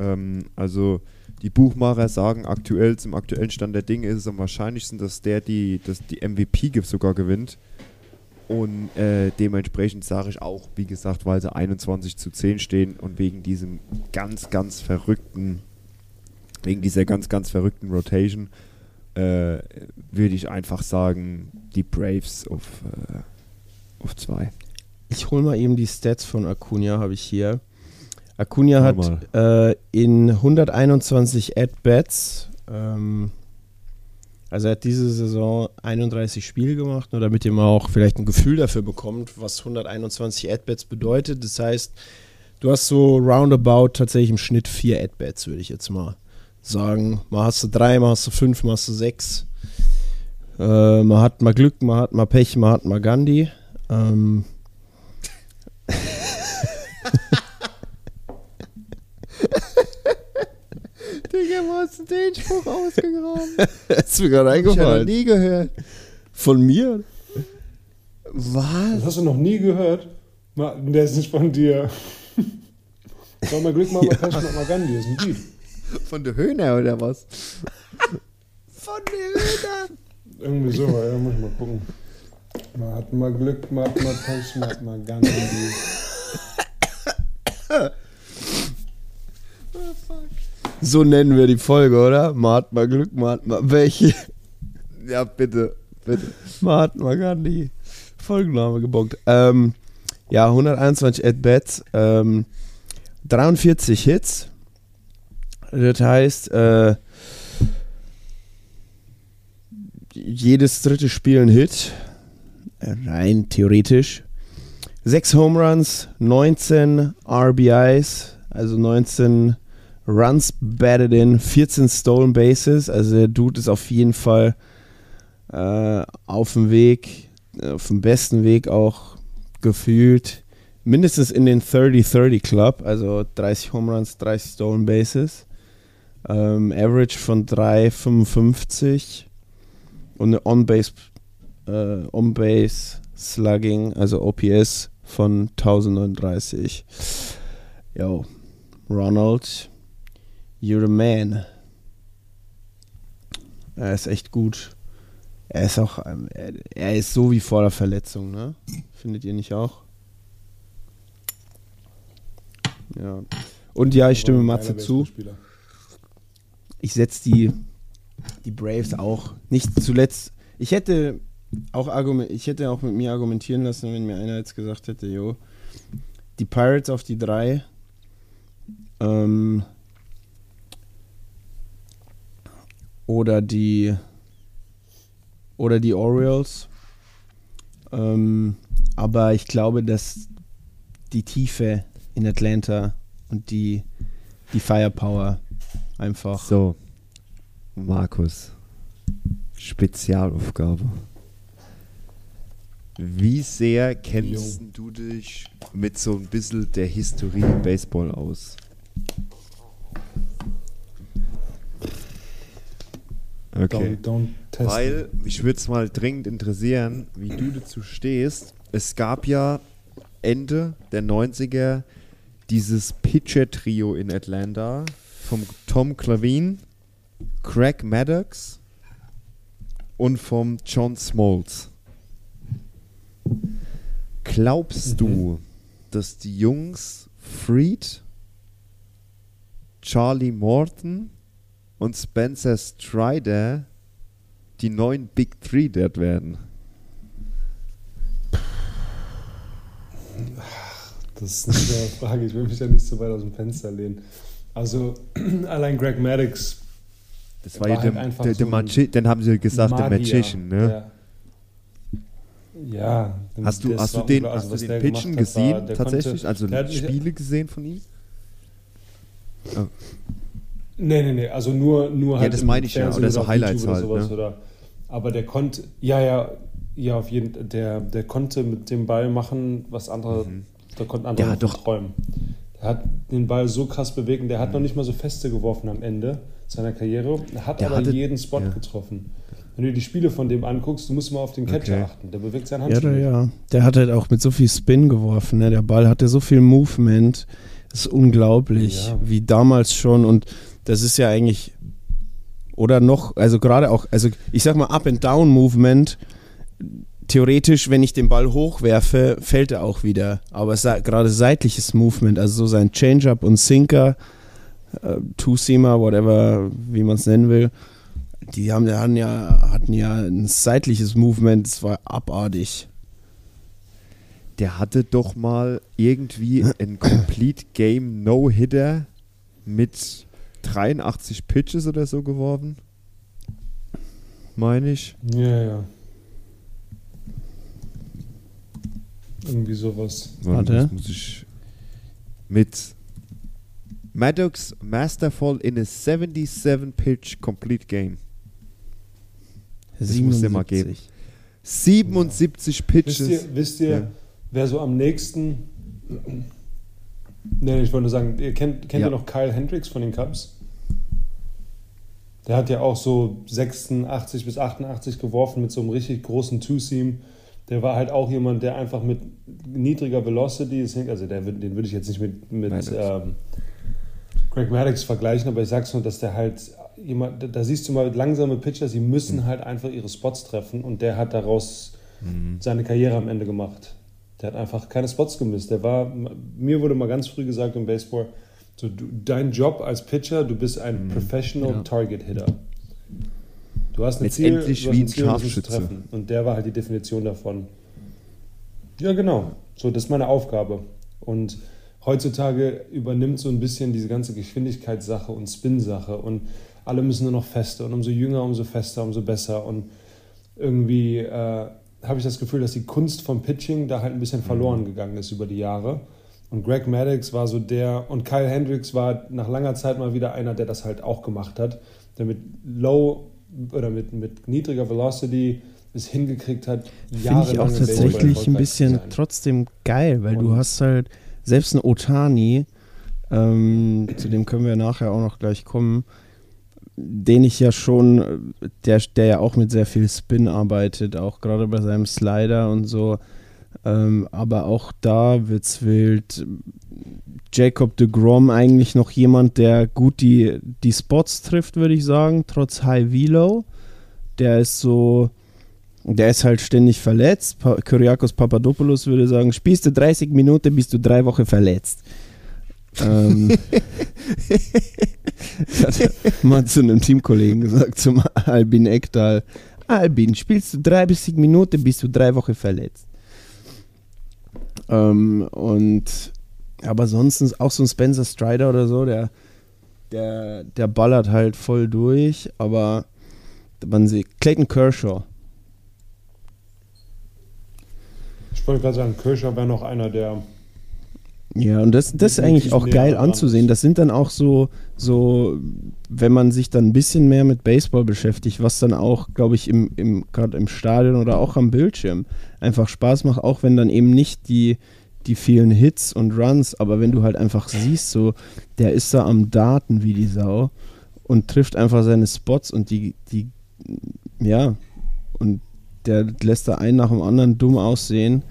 Ähm, also die Buchmacher sagen aktuell, zum aktuellen Stand der Dinge ist es am wahrscheinlichsten, dass der die, dass die MVP sogar gewinnt. Und äh, dementsprechend sage ich auch, wie gesagt, weil sie 21 zu 10 stehen und wegen diesem ganz, ganz verrückten, wegen dieser ganz, ganz verrückten Rotation, äh, würde ich einfach sagen, die Braves auf, äh, auf zwei. Ich hole mal eben die Stats von Acuna, habe ich hier. Acuna hat äh, in 121 At-Bats, ähm, also er hat diese Saison 31 Spiele gemacht, nur damit ihr mal auch vielleicht ein Gefühl dafür bekommt, was 121 At-Bats bedeutet. Das heißt, du hast so roundabout tatsächlich im Schnitt vier At-Bats, würde ich jetzt mal sagen. Mal hast du drei, mal hast du fünf, mal hast du sechs. Äh, man hat mal Glück, man hat mal Pech, man hat mal Gandhi. Ähm, Digga, wo hast du den Spruch ausgegraben? ist mir gerade Ich habe eingefallen. nie gehört. Von mir? Was? Das hast du noch nie gehört? Ma- Der ist nicht von dir. Soll mal Glück machen, mal Pech, mach mal Gandhi, das ist ein Lied. Von der Höhner oder was? Von der Höhner. Irgendwie so, ja, muss ich mal gucken. Man hat mal Glück, man hat mal Pech, man hat mal Gandhi. So nennen wir die Folge, oder? Man hat mal Glück, man hat mal welche. Ja, bitte. Bitte. Mahatma Gandhi. Folgenname gebockt. Ähm, ja, 121 At-Bats, ähm, 43 Hits. Das heißt, äh, jedes dritte Spiel ein Hit. Rein theoretisch. Sechs Home Runs, 19 RBIs, also 19 Runs batted in, 14 Stolen Bases. Also der Dude ist auf jeden Fall äh, auf dem Weg, äh, auf dem besten Weg auch gefühlt, mindestens in den 30-30 Club, also 30 Home Runs, 30 Stolen Bases. Ähm, Average von 3,55 und eine On-Base äh, On-Base Slugging, also OPS von 1039. Yo, Ronald, you're the man. Er ist echt gut. Er ist auch, ähm, er, er ist so wie vor der Verletzung, ne? Findet ihr nicht auch? Ja. Und ja, ich stimme Matze zu. Ich setze die, die Braves auch nicht zuletzt. Ich hätte auch argument, ich hätte auch mit mir argumentieren lassen, wenn mir einer jetzt gesagt hätte, jo, die Pirates auf die drei. Ähm, oder die oder die Orioles. Ähm, aber ich glaube, dass die Tiefe in Atlanta und die, die Firepower einfach. So, Markus, Spezialaufgabe. Wie sehr kennst du dich mit so ein bisschen der Historie im Baseball aus? Okay. Don't, don't test Weil mich würde es mal dringend interessieren, wie du dazu stehst. Es gab ja Ende der 90er dieses Pitcher-Trio in Atlanta vom Tom Clavin, Craig Maddox und vom John Smoltz. Glaubst du, dass die Jungs Freed, Charlie Morton und Spencer Strider die neuen Big Three dort werden? Das ist eine schwere Frage. Ich will mich ja nicht so weit aus dem Fenster lehnen. Also, allein Greg Maddox. Das war, War ja halt der, der, der so Magi dann haben sie gesagt, der Magier, Magician, ne? Ja. Ja Hast du, das hast du war den, unglaublich, hast du den Pitchen hat, war- gesehen, der tatsächlich? Konnte, also hat Spiele gesehen von ihm? Nee, nee, nee, also nur, nur Ja, halt das im meine ich ja, oder so Highlights YouTube halt, sowas, ne? oder, aber der konnte, ja, ja, ja, auf jeden der, der konnte mit dem Ball machen, was andere, da konnten andere noch doch- träumen. Der hat den Ball so krass bewegt der Mhm. hat noch nicht mal so feste geworfen am Ende seiner Karriere, er hat Der aber hatte- jeden Spot ja. getroffen. Wenn du die Spiele von dem anguckst, du musst mal auf den Catcher Okay. achten, der bewegt seinen Ja, Handschuh. nicht. ja. Der hat halt auch mit so viel Spin geworfen. Ne? Der Ball hatte so viel Movement. Das ist unglaublich, Ja. wie damals schon. Und das ist ja eigentlich, oder noch, also gerade auch, also ich sag mal Up-and-Down-Movement. Theoretisch, wenn ich den Ball hochwerfe, fällt er auch wieder. Aber gerade seitliches Movement, also so sein Change-Up und Sinker, äh, Two-Seamer, whatever, wie man es nennen will, die haben, die hatten ja, hatten ja ein seitliches Movement, das war abartig. Der hatte doch mal irgendwie ein Complete Game No-Hitter mit 83 Pitches oder so geworfen. Meine ich. Ja, ja. Irgendwie sowas. Warte, Warte. das muss ich mit Maddox Masterfall in a 77 Pitch Complete Game. Das muss der mal geben. 77 Pitches. Wisst ihr, wisst ihr Ja. wer so am nächsten. Nee, ich wollte nur sagen, ihr kennt, kennt Ja. ihr noch Kyle Hendricks von den Cubs? Der hat ja auch so 86 bis 88 geworfen mit so einem richtig großen Two-Seam. Der war halt auch jemand, der einfach mit niedriger Velocity, deswegen- also der, den würde ich jetzt nicht mit, mit Maddox. ähm, Greg Maddox vergleichen, aber ich sag's nur, dass der halt jemand, da- siehst du mal langsame Pitcher, sie müssen halt einfach ihre Spots treffen und der hat daraus seine Karriere am Ende gemacht. Der hat einfach keine Spots gemisst. Der war, mir wurde mal ganz früh gesagt im Baseball, so, du, dein Job als Pitcher, du bist ein Professional Ja. Target Hitter. Du hast ein Ziel, du hast ein Ziel, Scharfschütze. treffen. Und der war halt die Definition davon. Ja, genau. So, das ist meine Aufgabe. Und heutzutage übernimmt so ein bisschen diese ganze Geschwindigkeitssache und Spin-Sache und alle müssen nur noch fester und umso jünger, umso fester, umso besser. Und irgendwie äh, habe ich das Gefühl, dass die Kunst vom Pitching da halt ein bisschen verloren gegangen ist über die Jahre. Und Greg Maddox war so der, und Kyle Hendricks war nach langer Zeit mal wieder einer, der das halt auch gemacht hat, der mit low oder mit, mit niedriger Velocity es hingekriegt hat, Finde ich auch tatsächlich ein bisschen trotzdem geil, weil du Und- hast halt selbst ein Otani, ähm, zu dem können wir nachher auch noch gleich kommen, den ich ja schon, der, der ja auch mit sehr viel Spin arbeitet, auch gerade bei seinem Slider und so. Ähm, aber auch da wird's wild. Jacob de Grom eigentlich noch jemand, der gut die, die Spots trifft, würde ich sagen, trotz High Velo. Der ist so, der ist halt ständig verletzt. Pa Kyriakos Papadopoulos würde sagen, spielst du 30 Minuten, bist du drei Wochen verletzt. Ähm, das hat er mal zu einem Teamkollegen gesagt, zum Albin Ekdal. Albin, spielst du 30 Minuten, bist du drei Wochen verletzt. Ähm, und aber sonst auch so ein Spencer Strider oder so, der, der, der ballert halt voll durch, aber man sieht, Clayton Kershaw, Ich wollte gerade sagen, Kirscher wäre noch einer der. Ja, und das, das ist eigentlich auch geil anzusehen. Das sind dann auch so, so, wenn man sich dann ein bisschen mehr mit Baseball beschäftigt, was dann auch, glaube ich, im, im, gerade im Stadion oder auch am Bildschirm einfach Spaß macht, auch wenn dann eben nicht die, die vielen Hits und Runs, aber wenn du halt einfach siehst, so, der ist da am Daten wie die Sau und trifft einfach seine Spots und die, die, ja, und der lässt da einen nach dem anderen dumm aussehen,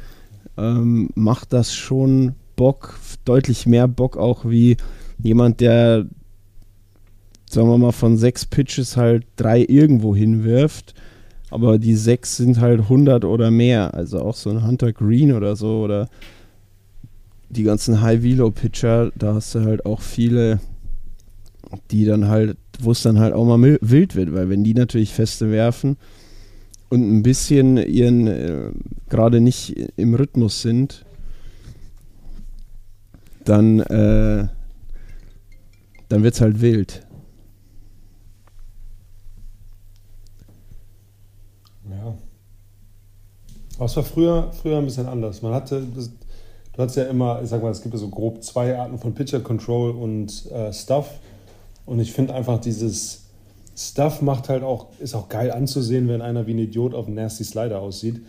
ähm, macht das schon Bock, deutlich mehr Bock auch wie jemand, der, sagen wir mal, von sechs Pitches halt drei irgendwo hinwirft, aber die sechs sind halt 100 oder mehr, also auch so ein Hunter Green oder so oder die ganzen High-Velo-Pitcher, da hast du halt auch viele, die dann halt, wo es dann halt auch mal wild wird, weil wenn die natürlich feste werfen und ein bisschen ihren äh, gerade nicht im Rhythmus sind, dann, äh, dann wird es halt wild. Ja. Aber es war früher, früher ein bisschen anders. Man hatte, das, du hattest ja immer, ich sag mal, es gibt ja so grob zwei Arten von Pitcher Control und äh, Stuff. Und ich finde einfach dieses Stuff macht halt auch, ist auch geil anzusehen, wenn einer wie ein Idiot auf einem Nasty Slider aussieht.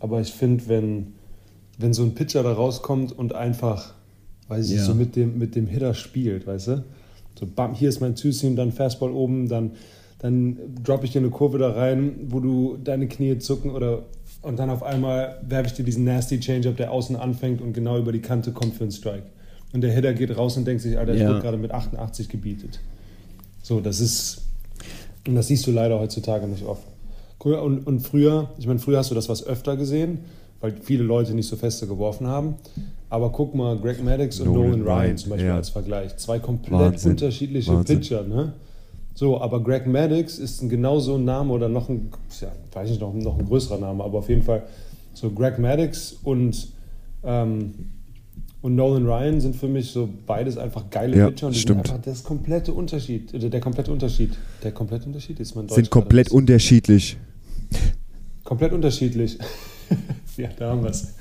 Aber ich finde, wenn, wenn so ein Pitcher da rauskommt und einfach, weiß ich, Ja. so mit dem, mit dem Hitter spielt, weißt du? So, bam, hier ist mein Two-Seam, dann Fastball oben, dann, dann droppe ich dir eine Kurve da rein, wo du deine Knie zucken oder und dann auf einmal werfe ich dir diesen nasty Change-Up, der außen anfängt und genau über die Kante kommt für einen Strike. Und der Hitter geht raus und denkt sich, Alter, ich Ja. wurde gerade mit 88 gebietet. So, das ist, und das siehst du leider heutzutage nicht oft. Cool, Und, und früher, ich meine, früher hast du das was öfter gesehen, weil viele Leute nicht so feste geworfen haben. Aber guck mal, Greg Maddox und Nolan Nolan Ryan Ryan, zum Beispiel ja. als Vergleich. Zwei komplett Wahnsinn. unterschiedliche Wahnsinn. Pitcher, ne? So, aber Greg Maddox ist ein genau so ein Name oder noch ein, ja, weiß nicht, noch, noch ein größerer Name, aber auf jeden Fall so Greg Maddox und, ähm, und Nolan Ryan sind für mich so beides einfach geile Ja, Pitcher und die stimmt. sind einfach das komplette Unterschied, oder der komplette Unterschied. Der komplette Unterschied ist Deutsch Sind komplett unterschiedlich. komplett unterschiedlich. ja, da haben wir es.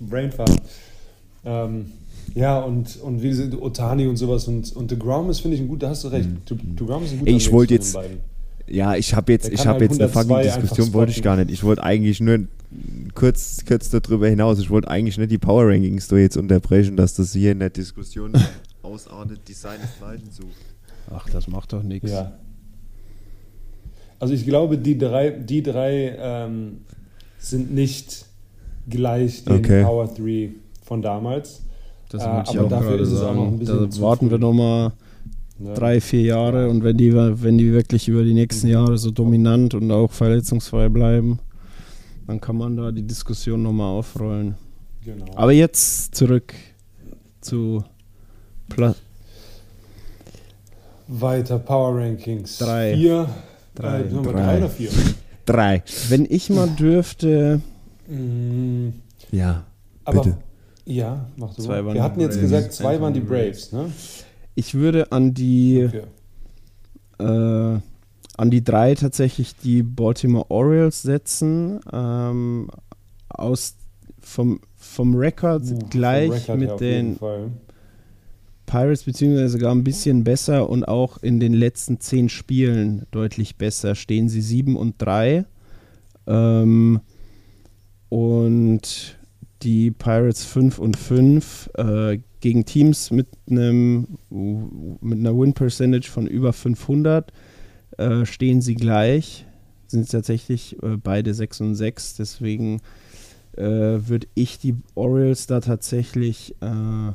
Brainfart. Ähm, ja, und, und wie gesagt, Otani und sowas und, und DeGrom ist, finde ich, ein gut, da hast du recht. De- DeGrom ist ein guter Mhm. Ich wollte jetzt- beiden. Ja, ich habe jetzt, ich habe halt jetzt eine 102 fucking Diskussion, wollte ich gar nicht. Ich wollte eigentlich nur kurz, kurz darüber hinaus, ich wollte eigentlich nicht die Power Rankings da jetzt unterbrechen, dass das hier in der Diskussion ausartet, die seinesgleichen sucht. Ach, das macht doch nichts. Ja. Also ich glaube, die drei, die drei ähm, sind nicht gleich den Okay. Power 3 von damals. Das Äh, aber auch dafür ist es auch noch ein sagen. bisschen Da warten wir früh. noch mal Ne? drei, vier Jahre und wenn die, wenn die wirklich über die nächsten Jahre so dominant und auch verletzungsfrei bleiben, dann kann man da die Diskussion nochmal aufrollen. Genau. Aber jetzt zurück zu Pla Weiter Power Rankings. Drei. Vier. Drei. Äh, Drei. drei oder vier? Drei. Wenn ich mal dürfte, Mm, Ja, aber bitte. ja, mach du Zwei waren Wir die hatten jetzt Braves, gesagt, zwei waren die Braves, ne? ich würde an die Okay. äh, an die drei tatsächlich die Baltimore Orioles setzen. Ähm, aus vom, vom Rekord Uh, vom gleich Record mit den Fall. Pirates, beziehungsweise sogar ein bisschen besser und auch in den letzten zehn Spielen deutlich besser. Stehen sie 7 und 3. Ähm, und die Pirates 5 und 5 äh, gegen Teams mit einem mit einer Win Percentage von über 500 äh, stehen sie gleich. Sind tatsächlich äh, beide 6 und 6. Deswegen äh, würde ich die Orioles da tatsächlich äh,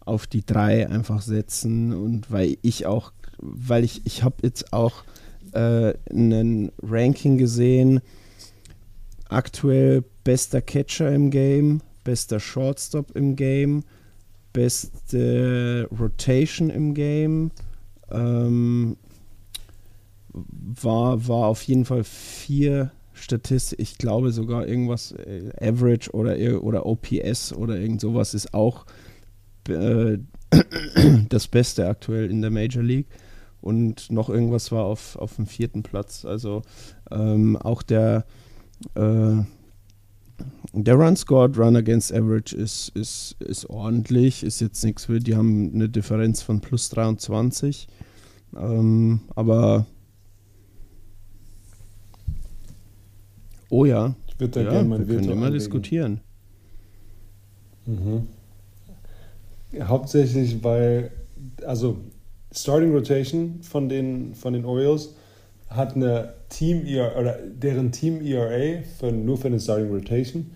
auf die 3 einfach setzen und weil ich auch, weil ich, ich habe jetzt auch äh, ein Ranking gesehen, aktuell bester Catcher im Game, bester Shortstop im Game, beste Rotation im Game, ähm, war, war auf jeden Fall vier Statistik, ich glaube sogar irgendwas äh, Average oder, oder OPS oder irgend sowas ist auch äh, das Beste aktuell in der Major League. Und noch irgendwas war auf, auf dem vierten Platz. Also ähm, auch der, äh, der Run Scored, Run Against Average ist, ist, ist ordentlich, ist jetzt nichts wild. Die haben eine Differenz von plus 23. Ähm, aber oh ja, Ich würde da ja gerne wir mein können immer diskutieren. Mhm. Hauptsächlich, weil, also Starting Rotation von den, von den Orioles hat eine Team ERA, oder deren Team ERA für, nur für eine Starting Rotation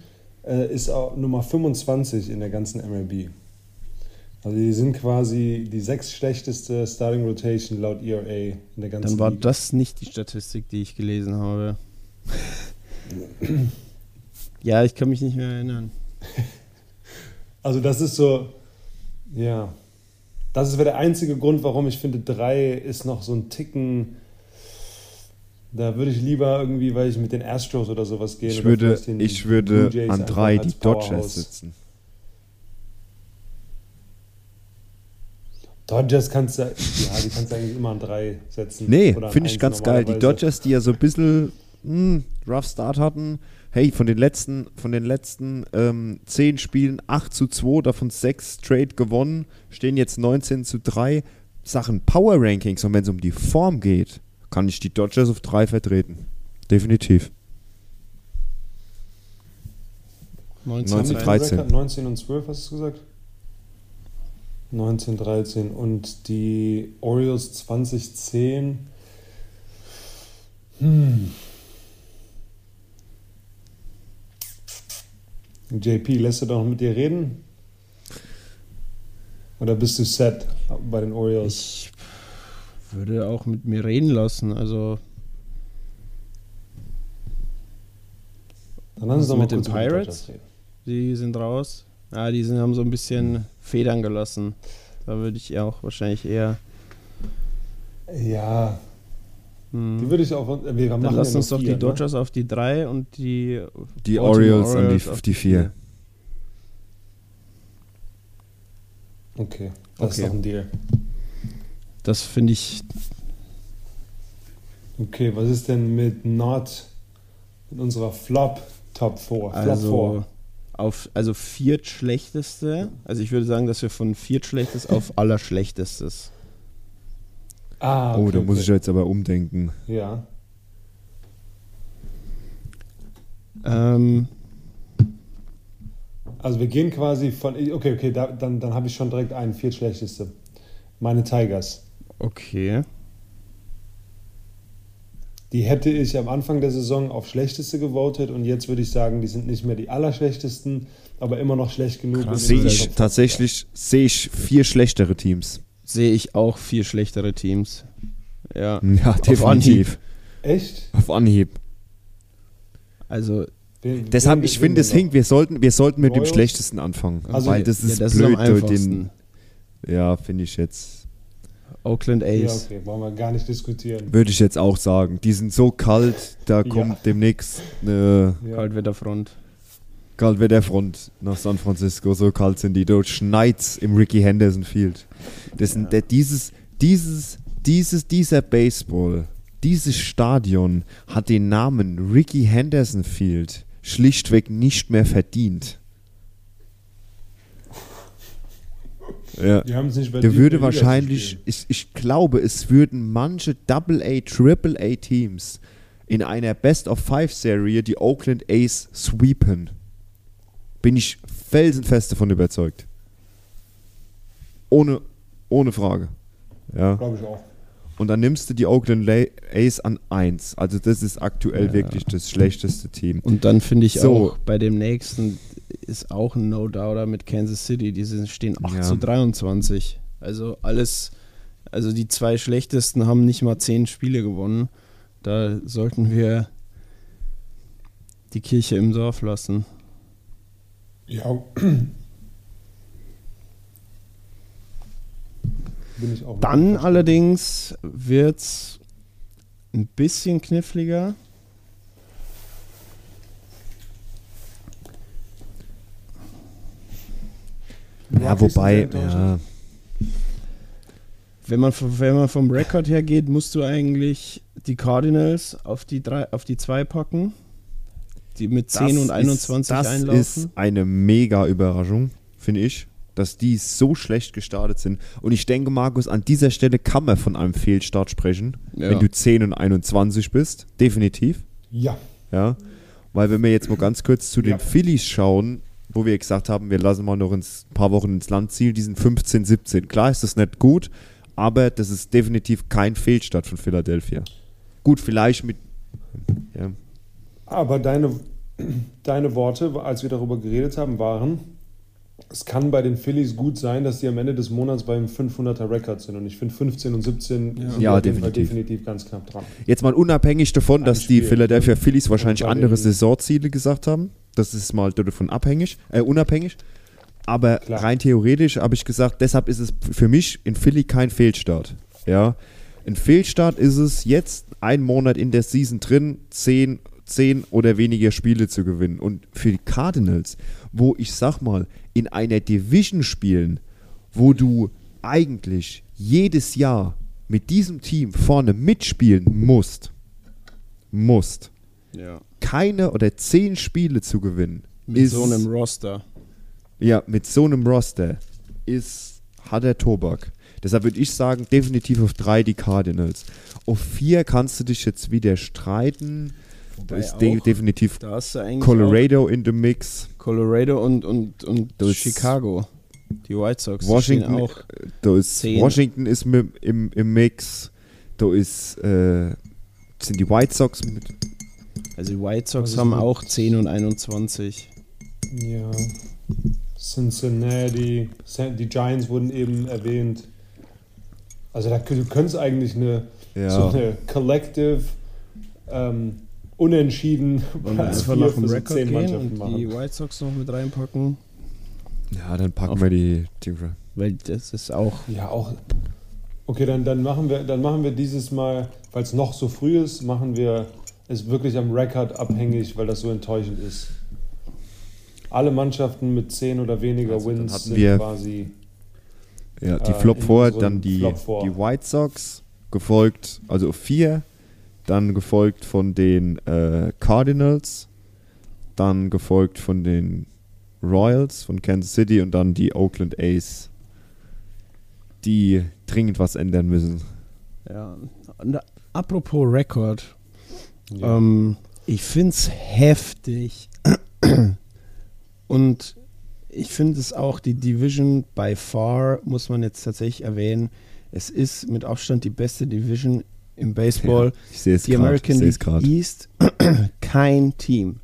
äh, ist auch Nummer 25 in der ganzen MLB. Also die sind quasi die sechs schlechteste Starting Rotation laut ERA in der ganzen Dann war Liga. das nicht die Statistik, die ich gelesen habe. ja, ich kann mich nicht mehr erinnern. Also das ist so, ja, das wäre der einzige Grund, warum ich finde, drei ist noch so ein Ticken. Da würde ich lieber irgendwie, weil ich mit den Astros oder sowas gehe. Ich würde, ich würde an drei die Dodgers sitzen. Dodgers kannst du, ja, die kannst du eigentlich immer an drei setzen. Nee, finde ich ganz geil. Die. Dodgers, die ja so ein bisschen hm, rough Start hatten. Hey, von den letzten, von den letzten ähm, 10 Spielen 8 zu 2, davon 6 straight gewonnen, stehen jetzt 19 zu 3. Sachen Power Rankings und wenn es um die Form geht, kann ich die Dodgers auf 3 vertreten. Definitiv. 19, 19, 13. 13. 19 und 12 hast du gesagt? 19, 13 und die Orioles 2010. Hm. JP, lässt du doch mit dir reden? Oder bist du set bei den Orioles? Ich würde auch mit mir reden lassen. Also Dann lass uns was doch mit den Pirates? Die sind raus. Ja, die sind, haben so ein bisschen Federn gelassen. Da würde ich auch wahrscheinlich eher. Ja, Hm. die würde ich auch. Wir Dann lass ja uns doch vier, die Dodgers auf die 3 und die Die Orioles an Orioles die, auf die 4. Ne? Okay, das Okay. ist doch ein Deal. Das finde ich. Okay, was ist denn mit Not in unserer Flop Top 4? Flop Also auf also viertschlechteste. Also ich würde sagen, dass wir von viertschlechtes auf allerschlechtestes. 4. Ah, Oh, okay, da muss okay. ich jetzt aber umdenken. Ja. Ähm, Also wir gehen quasi von. Okay, okay, da, dann, dann habe ich schon direkt einen viertschlechteste. Meine Tigers. Okay. Die hätte ich am Anfang der Saison auf schlechteste gewotet und jetzt würde ich sagen, die sind nicht mehr die allerschlechtesten, aber immer noch schlecht genug. Sehe ich Top 5 tatsächlich, sehe ich vier schlechtere Teams. Sehe ich auch vier schlechtere Teams. Ja. Ja, Auf definitiv. Echt? Auf Anhieb. Also Wen- Deshalb, wen- ich finde, es hinkt, wir sollten, wir sollten mit Royals? dem Schlechtesten anfangen. Also, weil das ja, ist das blöd. ist den, ja, finde ich jetzt. Oakland noch? Ja, A's. okay, wollen wir gar nicht diskutieren. Würde ich jetzt auch sagen. Die sind so kalt, da kommt demnächst eine Ja. Kaltwetterfront. Kaltwetterfront nach San Francisco. So kalt sind die. Dort schneit's im Ricky Henderson Field. Das sind, der, dieses, dieses, dieses, dieser Baseball, dieses Stadion hat den Namen Ricky Henderson Field schlichtweg nicht mehr verdient. Ja. Die haben es nicht Der würde in der zu wahrscheinlich, ich, ich glaube, es würden manche Double-A, Triple-A-Teams in einer Best-of-Five-Serie die Oakland A's sweepen. Bin ich felsenfest davon überzeugt. Ohne, ohne Frage. Ja. Glaube ich auch. Und dann nimmst du die Oakland La- A's an 1. Also das ist aktuell Ja. wirklich das schlechteste Team. Und dann finde ich So. auch, bei dem nächsten ist auch ein No-Doubter mit Kansas City. Die sind, stehen 8 Ja. zu 23. Also alles, also die zwei schlechtesten haben nicht mal 10 Spiele gewonnen. Da sollten wir die Kirche im Dorf lassen. Ja. Bin ich auch. Dann allerdings wird's ein bisschen kniffliger. Ja, sind wobei, ja, Wenn man, vom- wenn man vom Rekord her geht, musst du eigentlich die Cardinals auf die, drei, auf die zwei packen, die mit 10 das und 21 ist, das einlaufen. ist eine mega Überraschung, finde ich, dass die so schlecht gestartet sind. Und ich denke, Markus, an dieser Stelle kann man von einem Fehlstart sprechen, Ja. wenn du 10 und 21 bist. Definitiv. Ja. Ja. Weil wenn wir jetzt mal ganz kurz zu den Ja. Phillies schauen, wo wir gesagt haben, wir lassen mal noch ein paar Wochen ins Land ziehen, die sind 15, 17. Klar ist das nicht gut, aber das ist definitiv kein Fehlstart von Philadelphia. Gut, vielleicht mit. Ja. Aber deine, deine Worte, als wir darüber geredet haben, waren, es kann bei den Phillies gut sein, dass die am Ende des Monats beim 500er Rekord sind. Und ich finde 15 und 17 sind Ja, jeden Fall definitiv. definitiv ganz knapp dran. Jetzt mal unabhängig davon, dass die Spiel. Philadelphia Phillies wahrscheinlich andere Saisonziele gesagt haben. Das ist mal davon abhängig, äh, unabhängig. Aber Klar. rein theoretisch habe ich gesagt, deshalb ist es für mich in Philly kein Fehlstart. Ja. Ein Fehlstart ist es, jetzt einen Monat in der Season drin, zehn, zehn oder weniger Spiele zu gewinnen. Und für die Cardinals, wo ich sag mal, in einer Division spielen, wo du eigentlich jedes Jahr mit diesem Team vorne mitspielen musst, musst, ja. keine oder zehn Spiele zu gewinnen, Mit ist so einem Roster. ja mit so einem Roster ist harter Tobak. Deshalb würde ich sagen, definitiv auf drei die Cardinals. Auf vier kannst du dich jetzt wieder streiten. Da Wobei ist de definitiv du Colorado in the Mix. Colorado und, und, und Das Chicago. Die White Sox. Washington, auch. da ist. Washington ist mit, im, im Mix. Da ist äh, sind die White Sox mit. Also die White Sox Also haben auch 10 und 21. Ja. Cincinnati, die Giants wurden eben erwähnt. Also da kö- könnte es eigentlich eine, Ja. so eine Collective ähm, Unentschieden Wollen wir einfach vier nach dem für so Rekord gehen Mannschaften und die machen. White Sox noch mit reinpacken? Ja, dann packen Auf- wir die, die Weil das ist auch. Ja, auch. Okay, dann, dann, machen wir, dann machen wir dieses Mal, weil es noch so früh ist, machen wir es wirklich am Rekord abhängig, weil das so enttäuschend ist. Alle Mannschaften mit 10 oder weniger Also Wins hatten sind wir- quasi. Ja, die Äh, Flop vor, dann die, Flop vor. die White Sox, gefolgt, also vier, dann gefolgt von den äh, Cardinals, dann gefolgt von den Royals von Kansas City und dann die Oakland A's, die dringend was ändern müssen. Ja. Und apropos Rekord. Ja. Ähm, ich finde es heftig. Und ich finde es auch, die Division by far, muss man jetzt tatsächlich erwähnen, es ist mit Abstand die beste Division im Baseball. Ich sehe es die. American League. East, kein Team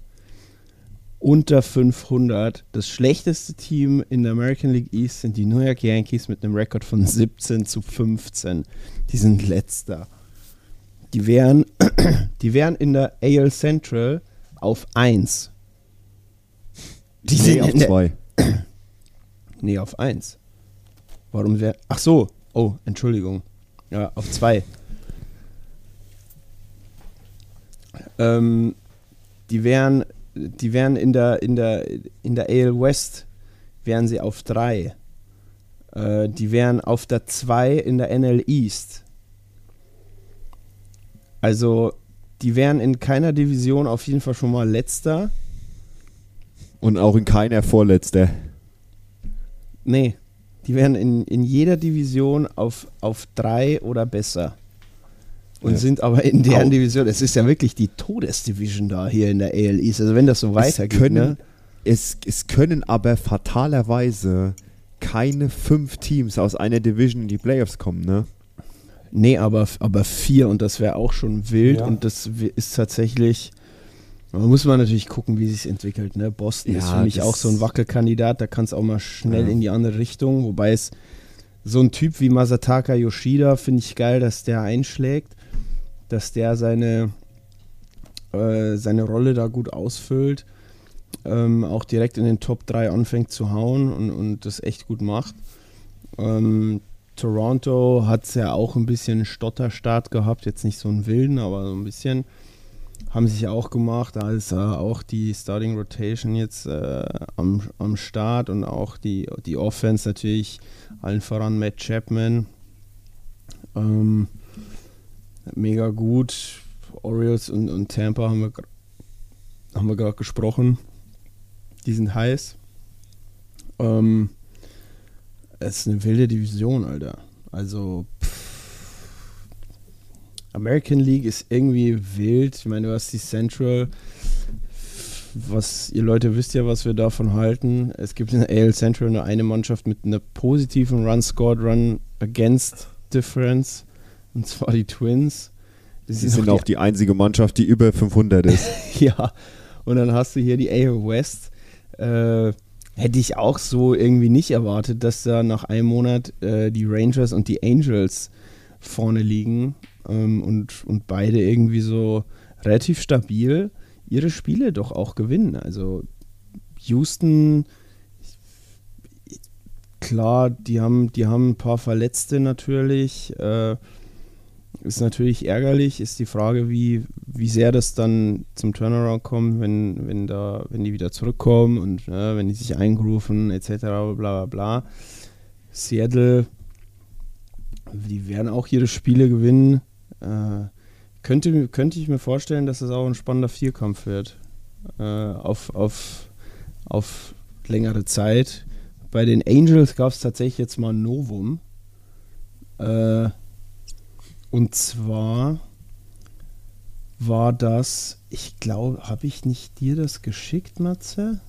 unter 500. Das schlechteste Team in der American League East sind die New York Yankees mit einem Rekord von 17 zu 15. Die sind letzter. Die wären, die wären in der AL Central auf 1. Die Nee, sind auf in der, zwei. Nee, auf 1. Warum wäre. Ach so. Oh, Entschuldigung. Ja, auf 2. Ähm, die wären, die wären in der, in der, in der AL West wären sie auf 3. Äh, die wären auf der 2 in der NL East. Also, die wären in keiner Division auf jeden Fall schon mal letzter. Und auch in keiner Vorletzter. Nee, die wären in, in jeder Division auf, auf drei oder besser. Und Ja. sind aber in deren Au. Division, es ist ja wirklich die Todesdivision da hier in der AL East. Also wenn das so weitergeht, es, können, ne? es, es können aber fatalerweise keine fünf Teams aus einer Division in die Playoffs kommen, ne? Nee, aber, aber vier und das wäre auch schon wild Ja. und das ist tatsächlich, da muss man natürlich gucken, wie sich entwickelt. Ne? Boston ist Ja, für mich auch so ein Wackelkandidat, da kann es auch mal schnell Ja. in die andere Richtung, wobei es so ein Typ wie Masataka Yoshida finde ich geil, dass der einschlägt, dass der seine, äh, seine Rolle da gut ausfüllt, ähm, auch direkt in den Top 3 anfängt zu hauen und, und das echt gut macht. Ähm, Toronto hat es ja auch ein bisschen einen Stotterstart gehabt, jetzt nicht so einen wilden, aber so ein bisschen. Haben sich auch gemacht, ist äh, auch die Starting Rotation jetzt äh, am, am Start und auch die, die Offense natürlich, allen voran Matt Chapman. Ähm, mega gut. Orioles und, und Tampa haben wir, haben wir gerade gesprochen. Die sind heiß. Ähm, es ist eine wilde Division, Alter. Also, pff, American League ist irgendwie wild. Ich meine, du hast die Central. Was, ihr Leute wisst ja, was wir davon halten. Es gibt in der AL Central nur eine Mannschaft mit einer positiven Run Und zwar die Twins. Das ist sind auch auch die einzige Mannschaft, die über 500 ist. ja, und dann hast du hier die AL West. Äh, hätte ich auch so irgendwie nicht erwartet, dass da nach einem Monat äh, die Rangers und die Angels vorne liegen ähm, und, und beide irgendwie so relativ stabil ihre Spiele doch auch gewinnen. Also Houston, klar, die haben, die haben ein paar Verletzte natürlich. Äh, ist natürlich ärgerlich, ist die Frage, wie, wie sehr das dann zum Turnaround kommt, wenn, wenn, da, wenn die wieder zurückkommen und ne, wenn die sich eingerufen, etc. bla bla bla. Seattle, die werden auch ihre Spiele gewinnen. Äh, könnte, könnte ich mir vorstellen, dass es auch ein spannender Vierkampf wird. Äh, auf, auf, auf längere Zeit. Bei den Angels gab es tatsächlich jetzt mal ein Novum. Äh, und zwar war das, ich glaube, habe ich nicht dir das geschickt, Matze?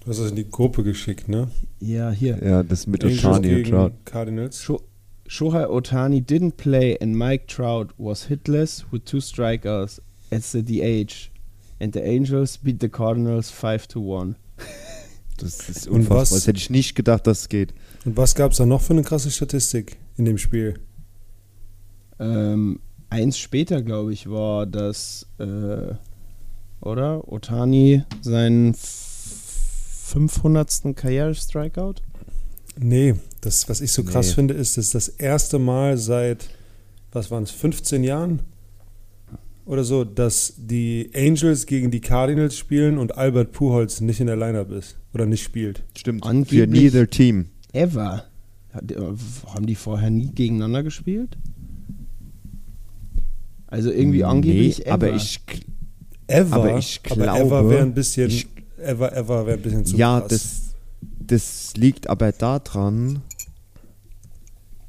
Du hast das in die Gruppe geschickt, ne? Ja, hier. Ja, das mit Angels Otani und Trout. Cardinals. Sho Shohei Otani didn't play and Mike Trout was hitless with two strikeouts at the DH. And the Angels beat the Cardinals 5 to 1. Das ist Und unfassbar. was- Das hätte ich nicht gedacht, dass es geht. Und was gab es da noch für eine krasse Statistik in dem Spiel? Ähm, eins später, glaube ich, war das, äh, oder? Otani seinen f- 500. Karriere-Strikeout? Nee, das, was ich so krass Nee. finde, ist, dass das erste Mal seit, was waren es, 15 Jahren oder so, dass die Angels gegen die Cardinals spielen und Albert Pujols nicht in der Lineup ist oder nicht spielt. Stimmt. Für Angeblich- neither Team. Ever. Äh, Haben die vorher nie gegeneinander gespielt? Also irgendwie angeblich Nee, ever. aber ich Ever, Aber ich aber glaube, ever wäre ein bisschen, ich- ever, ever wäre ein bisschen zu ja, krass. das, das liegt aber daran,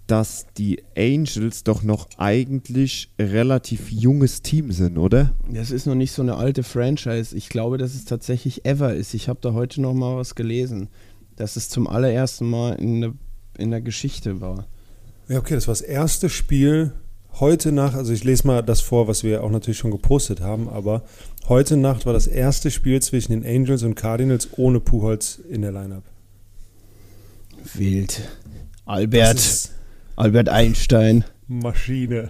dass die Angels doch noch eigentlich relativ junges Team sind, oder? Das ist noch nicht so eine alte Franchise. Ich glaube, dass es tatsächlich ever ist. Ich habe da heute noch mal was gelesen, dass es zum allerersten Mal in der, in der Geschichte war. Ja, okay, das war das erste Spiel heute Nacht. Also ich lese mal das vor, was wir auch natürlich schon gepostet haben, aber heute Nacht war das erste Spiel zwischen den Angels und Cardinals ohne Pujols in der Lineup. Wild. Albert, Albert Einstein. Maschine.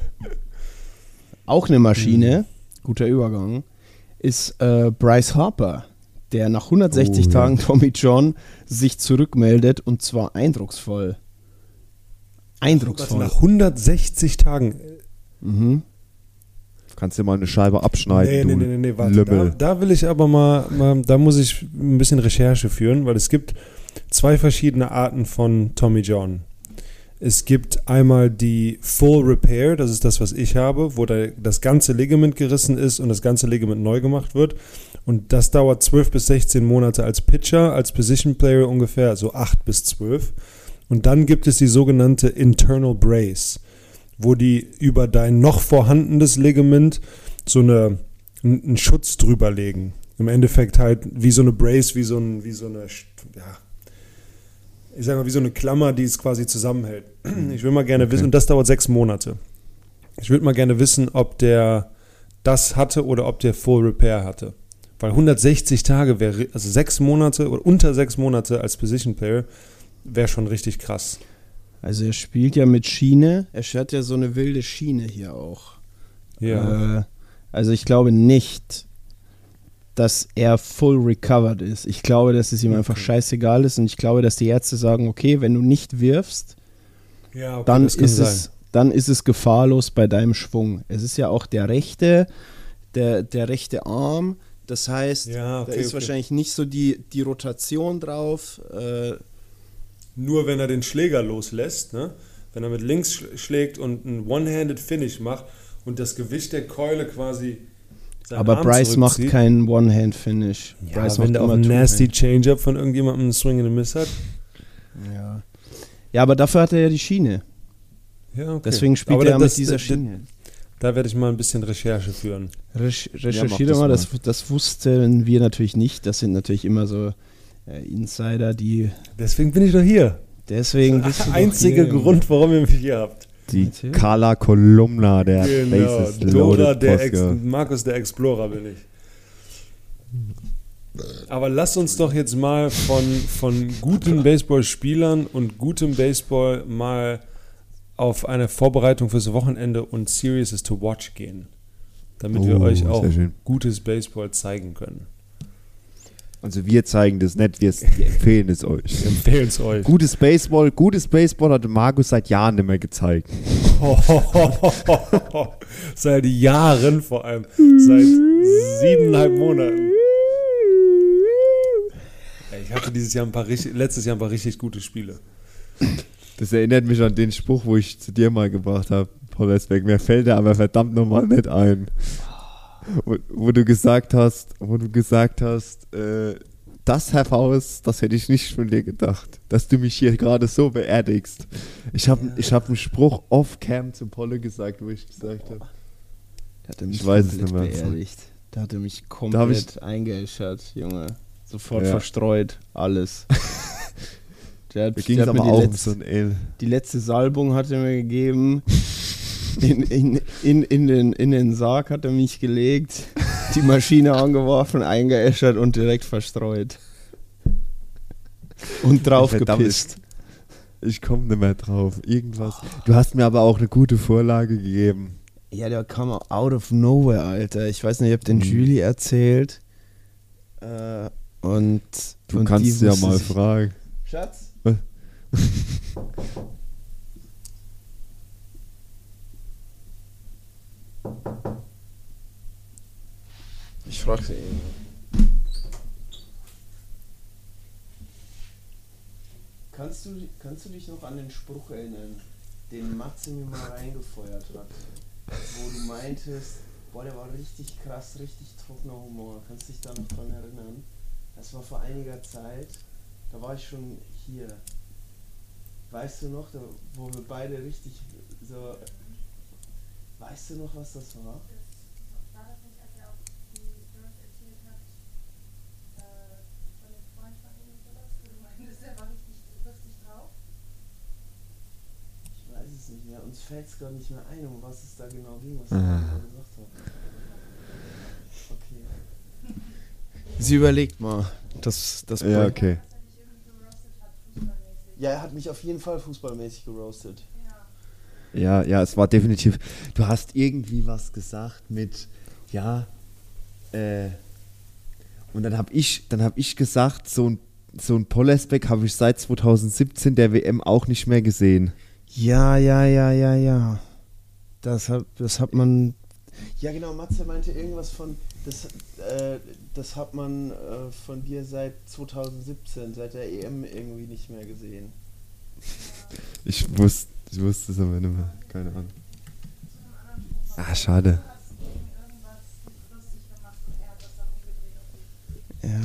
Auch eine Maschine, guter Übergang, ist äh, Bryce Harper, der nach 160 Oh, ja. Tagen Tommy John sich zurückmeldet und zwar eindrucksvoll. Eindrucksvoll. nach 160 Tagen. Mhm. Kannst du mal eine Scheibe abschneiden, Nee, du nee, nee, nee, nee, warte. Da, da will ich aber mal, mal, da muss ich ein bisschen Recherche führen, weil es gibt zwei verschiedene Arten von Tommy John. Es gibt einmal die Full Repair, das ist das, was ich habe, wo der, das ganze Ligament gerissen ist und das ganze Ligament neu gemacht wird. Und das dauert 12 bis 16 Monate als Pitcher, als Position Player ungefähr, so 8 bis 12. Und dann gibt es die sogenannte Internal Brace, wo die über dein noch vorhandenes Ligament so eine, einen Schutz drüber legen. Im Endeffekt halt wie so eine Brace, wie so, ein, wie so eine, ja, ich sag mal, wie so eine Klammer, die es quasi zusammenhält. Ich will mal gerne wissen, und das dauert sechs Monate. Ich würde mal gerne wissen, ob der das hatte oder ob der Full Repair hatte. Weil 160 Tage wäre, also sechs Monate oder unter sechs Monate als Position Player, wäre schon richtig krass. Also er spielt ja mit Schiene. Er hat ja so eine wilde Schiene hier auch. Ja. Äh, also ich glaube nicht, dass er full recovered ist. Ich glaube, dass es ihm einfach scheißegal ist und ich glaube, dass die Ärzte sagen, okay, wenn du nicht wirfst, Ja, okay, dann ist es dann ist es gefahrlos bei deinem Schwung. Es ist ja auch der rechte, der, der rechte Arm. Das heißt, Ja, okay, da ist okay. wahrscheinlich nicht so die, die Rotation drauf. Äh, Nur wenn er den Schläger loslässt, ne? wenn er mit links sch- schlägt und ein One-Handed Finish macht und das Gewicht der Keule quasi. aber Arm Bryce macht keinen One-Hand-Finish. Ja, Bryce wenn der auch immer einen nasty Change-Up von irgendjemandem einen Swing and a Miss hat. Ja. ja, aber dafür hat er ja die Schiene. Ja, okay. Deswegen spielt Aber er das- mit dieser das- Schiene. Da werde ich mal ein bisschen Recherche führen. Recherchiere das mal, das, das wussten wir natürlich nicht. Das sind natürlich immer so Insider, die Deswegen bin ich doch hier. deswegen. bist du Der einzige hier. Grund, warum ihr mich hier habt. Die Natürlich. Carla Kolumna der Genau. Dora, Loaded der Ex. Markus der Explorer bin ich. Aber lasst uns doch jetzt mal von, von guten Baseballspielern und gutem Baseball mal auf eine Vorbereitung fürs Wochenende und Series to Watch gehen. Damit wir Oh, euch auch gutes Baseball zeigen können. Also wir zeigen das nicht, wir empfehlen es euch. Wir empfehlen es euch. Gutes Baseball, gutes Baseball hat Markus seit Jahren nicht mehr gezeigt. Seit Jahren vor allem. Seit siebeneinhalb Monaten. Ich hatte dieses Jahr ein paar richtig, letztes Jahr ein paar richtig gute Spiele. Das erinnert mich an den Spruch, wo ich zu dir mal gebracht habe, Paul Westbeck. Mir fällt der aber verdammt nochmal nicht ein. Wo, wo du gesagt hast, wo du gesagt hast, äh, das Herr Faust, das hätte ich nicht von dir gedacht, dass du mich hier gerade so beerdigst. Ich habe ich hab einen Spruch off-cam zu Polle gesagt, wo ich gesagt habe, Ich weiß es nicht mehr. beerdigt. Da hat er mich komplett eingeäschert, Junge. Sofort Ja. verstreut, alles. Der hat, da ging der es hat mir aber die, auch um letz- so die letzte Salbung hat er mir gegeben. In, in, in, in, den, in den Sarg hat er mich gelegt, die Maschine angeworfen, eingeäschert und direkt verstreut. Und drauf Verdammt, gepisst. Ich komme nicht mehr drauf. Irgendwas. Du hast mir aber auch eine gute Vorlage gegeben. Ja, der kam out of nowhere, Alter. Ich weiß nicht, ich hab den Mhm. Julie erzählt. Äh, und Du und kannst ja mal fragen. Schatz? Ich frag sie eben. Kannst du, kannst du dich noch an den Spruch erinnern, den Matze mir mal reingefeuert hat? Wo du meintest, boah, der war richtig krass, richtig trockener Humor. Kannst du dich da noch dran erinnern? Das war vor einiger Zeit. Da war ich schon hier. Weißt du noch, da, wo wir beide richtig so. Weißt du noch, was das war? War das nicht, als er auch die Stories erzählt hat, äh, von dem Freund von ihm und sowas, wo du meintest, er war richtig lustig drauf? Ich weiß es nicht mehr. Uns fällt es gar nicht mehr ein, um was es da genau ging, was ich Ah. da gesagt habe. Okay. Sie überlegt mal. Das, das Ja, okay. Er hat. Ja, er hat mich auf jeden Fall fußballmäßig geroastet. Ja. Ja, es war definitiv. Du hast irgendwie was gesagt mit, ja, äh, und dann habe ich, dann habe ich gesagt, so ein, so ein Pollesbeck habe ich seit 2017 der WM auch nicht mehr gesehen. Ja, ja, ja, ja, ja. Das hat, das hat man. Ja, genau, Matze meinte irgendwas von. Das, äh, das hat man äh, von dir seit 2017, seit der EM irgendwie nicht mehr gesehen. Ich wusste, ich wusste es aber nicht mehr. Keine Ahnung. Ah, schade. Ja.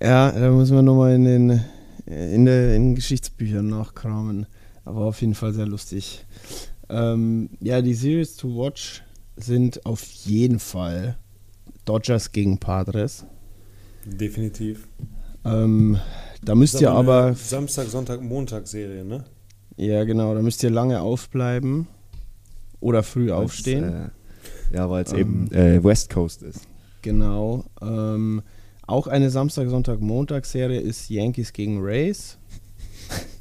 Ja, da müssen wir nochmal in den, in, der, in den Geschichtsbüchern nachkramen. Aber auf jeden Fall sehr lustig. Ähm, ja, die Series to Watch sind auf jeden Fall Dodgers gegen Padres. Definitiv. Ähm, da müsst ihr aber, Samstag, Sonntag, Montag Serie, ne? Ja genau, da müsst ihr lange aufbleiben oder früh aufstehen. Weil's, Äh, ja, weil es Ähm. eben äh, West Coast ist. Genau. Ähm, auch eine Samstag, Sonntag, Montag-Serie ist Yankees gegen Rays.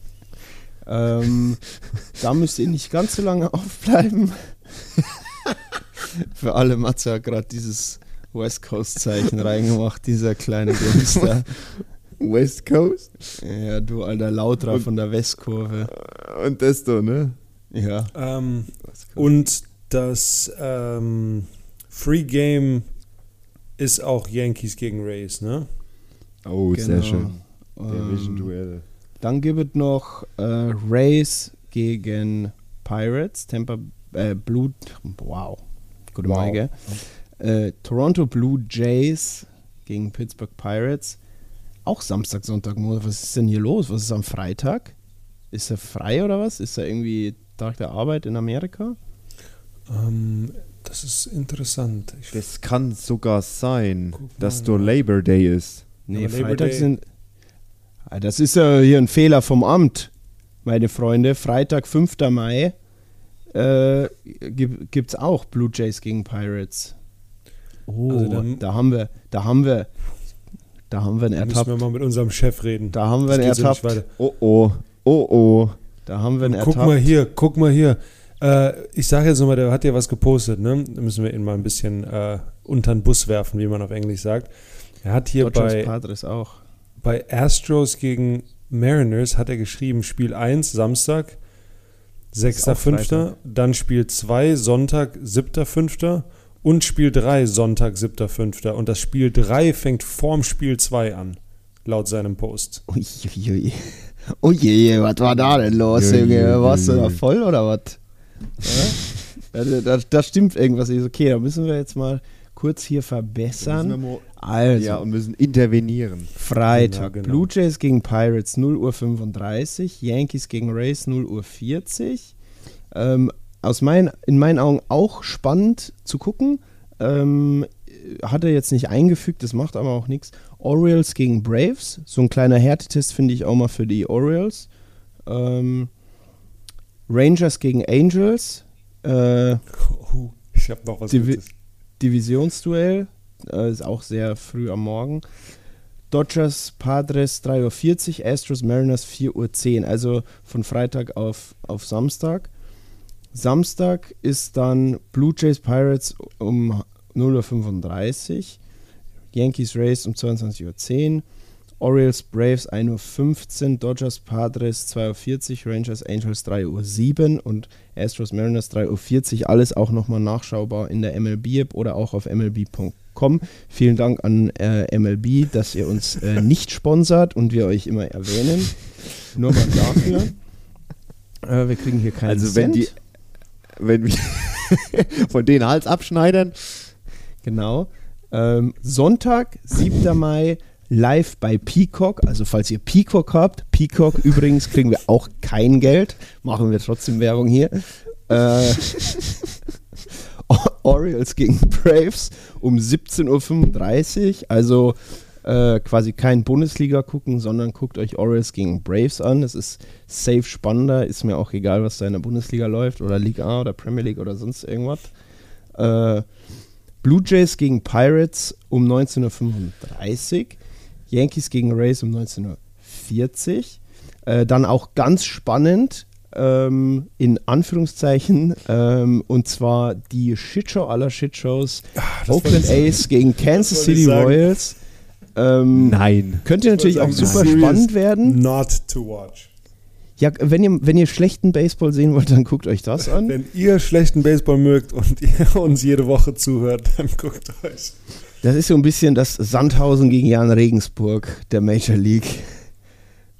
ähm, da müsst ihr nicht ganz so lange aufbleiben. Für alle, Matze hat gerade dieses West Coast-Zeichen reingemacht, dieser kleine Gangster. West Coast. Ja, du alter Lautra von der Westkurve. Und das so, ne? Ja. Ähm, und das ähm, Free Game ist auch Yankees gegen Rays, ne? Oh, sehr Genau. schön. Ähm, Division-Duell. Dann gibt es noch äh, Rays gegen Pirates, Tampa äh, Blue, wow, gute Wow. Morgen. Äh, Toronto Blue Jays gegen Pittsburgh Pirates. Auch Samstag, Sonntag, Montag. Was ist denn hier los? Was ist am Freitag? Ist er frei oder was? Ist er irgendwie Tag der Arbeit in Amerika? Ähm, das ist interessant. Ich, Das kann sogar sein, dass du. Labor Day ist. Nee, Aber Freitag Day- sind. Ah, Das ist ja hier ein Fehler vom Amt, meine Freunde. Freitag, 5. Mai, äh, gibt es auch Blue Jays gegen Pirates. Oh, Also dann- da haben wir, da haben wir, da haben wir einen da müssen ertappt. wir mal mit unserem Chef reden. Da haben wir einen so ertappt. weiter. Oh oh, oh oh. Da haben wir einen Guck ertappt. mal hier, guck mal hier. Äh, ich sage jetzt nochmal, der hat ja was gepostet, ne? Da müssen wir ihn mal ein bisschen äh, unter den Bus werfen, wie man auf Englisch sagt. Er hat hier Dodgers bei, Padres auch. bei Astros gegen Mariners hat er geschrieben, Spiel 1 Samstag, Ist auch 6.5., Freitag. dann Spiel 2 Sonntag, 7.5. und Spiel 3 Sonntag, 7.5. Und das Spiel 3 fängt vorm Spiel 2 an, laut seinem Post. Uiuiui. Ui, was war da denn los, Junge? Warst du da voll oder was? Ja? Da, da, da stimmt irgendwas. nicht. Okay, da müssen wir jetzt mal kurz hier Müssen wir verbessern. mal- Also, Ja, und müssen intervenieren. Freitag. Genau, genau. Blue Jays gegen Pirates 0 Uhr 35, Yankees gegen Rays 0 Uhr 40. Ähm, aus mein, in meinen Augen auch spannend zu gucken. Ähm, hat er jetzt nicht eingefügt, das macht aber auch nichts. Orioles gegen Braves, so ein kleiner Härtetest finde ich auch mal für die Orioles. Ähm, Rangers gegen Angels, äh, Oh, ich habe noch was Divi- Gutes. Divisionsduell, äh, ist auch sehr früh am Morgen. Dodgers, Padres 3.40 Uhr, Astros, Mariners 4.10 Uhr, also von Freitag auf, auf Samstag. Samstag ist dann Blue Jays, Pirates um 0.35 Uhr, Yankees, Rays um 22.10 Uhr, Orioles, Braves 1.15 Uhr, Dodgers, Padres 2.40 Uhr, Rangers, Angels 3.07 Uhr und Astros, Mariners 3.40 Uhr. Alles auch nochmal nachschaubar in der MLB-App oder auch auf mlb.com. Vielen Dank an äh, MLB, dass ihr uns äh, nicht sponsert und wir euch immer erwähnen. Nur mal dafür. Äh, wir kriegen hier keinen Also wenn Cent. die, wenn wir von denen Hals abschneiden, Genau. Ähm, Sonntag, 7. Mai, live bei Peacock. Also falls ihr Peacock habt, Peacock übrigens kriegen wir auch kein Geld. Machen wir trotzdem Werbung hier. Äh, Orioles gegen Braves um 17.35 Uhr. Also äh, quasi kein Bundesliga gucken, sondern guckt euch Orioles gegen Braves an. Das ist safe spannender. Ist mir auch egal, was da in der Bundesliga läuft oder Liga A oder Premier League oder sonst irgendwas. Äh, Blue Jays gegen Pirates um 19.35 Uhr. Yankees gegen Rays um 19.40 Uhr. Äh, dann auch ganz spannend, ähm, in Anführungszeichen, ähm, und zwar die Shitshow aller Shitshows. Oakland A's gegen Kansas City. Royals. Ähm, nein. Könnte natürlich auch super spannend werden. Not to watch. Ja, wenn ihr, wenn ihr schlechten Baseball sehen wollt, dann guckt euch das an. Wenn ihr schlechten Baseball mögt und ihr uns jede Woche zuhört, dann guckt euch. Das ist so ein bisschen das Sandhausen gegen Jan Regensburg der Major League.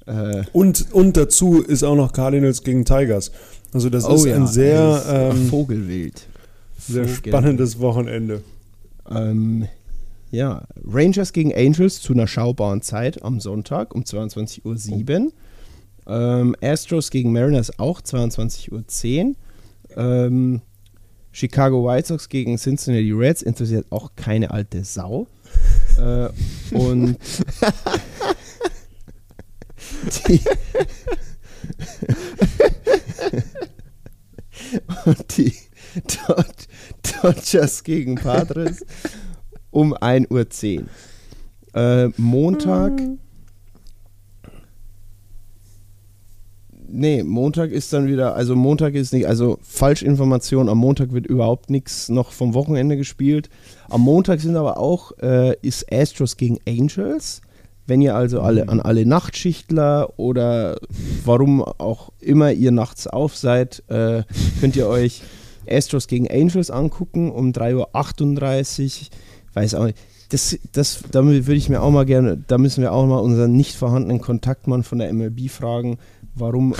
Äh, Und, und dazu ist auch noch Cardinals gegen Tigers. Also das ist ein sehr, das ist ähm, Vogelwild. sehr Vogelwild. spannendes Wochenende. Ähm, ja, Rangers gegen Angels zu einer schaubaren Zeit am Sonntag um 22.07 Uhr. Ähm, Astros gegen Mariners auch 22.10 Uhr. Ähm, Chicago White Sox gegen Cincinnati Reds interessiert auch keine alte Sau. äh, und die, und die Dod Dodgers gegen Padres um 1.10 Uhr. Äh, Montag. Nee, Montag ist dann wieder, also Montag ist nicht, also Falschinformation, am Montag wird überhaupt nichts noch vom Wochenende gespielt. Am Montag sind aber auch, äh, ist Astros gegen Angels, Wenn ihr also alle an alle Nachtschichtler oder warum auch immer ihr nachts auf seid, äh, könnt ihr euch Astros gegen Angels angucken um 3.38 Uhr. Weiß auch nicht. Das, das, damit würde ich mir auch mal gerne, da müssen wir auch mal unseren nicht vorhandenen Kontaktmann von der MLB fragen, warum,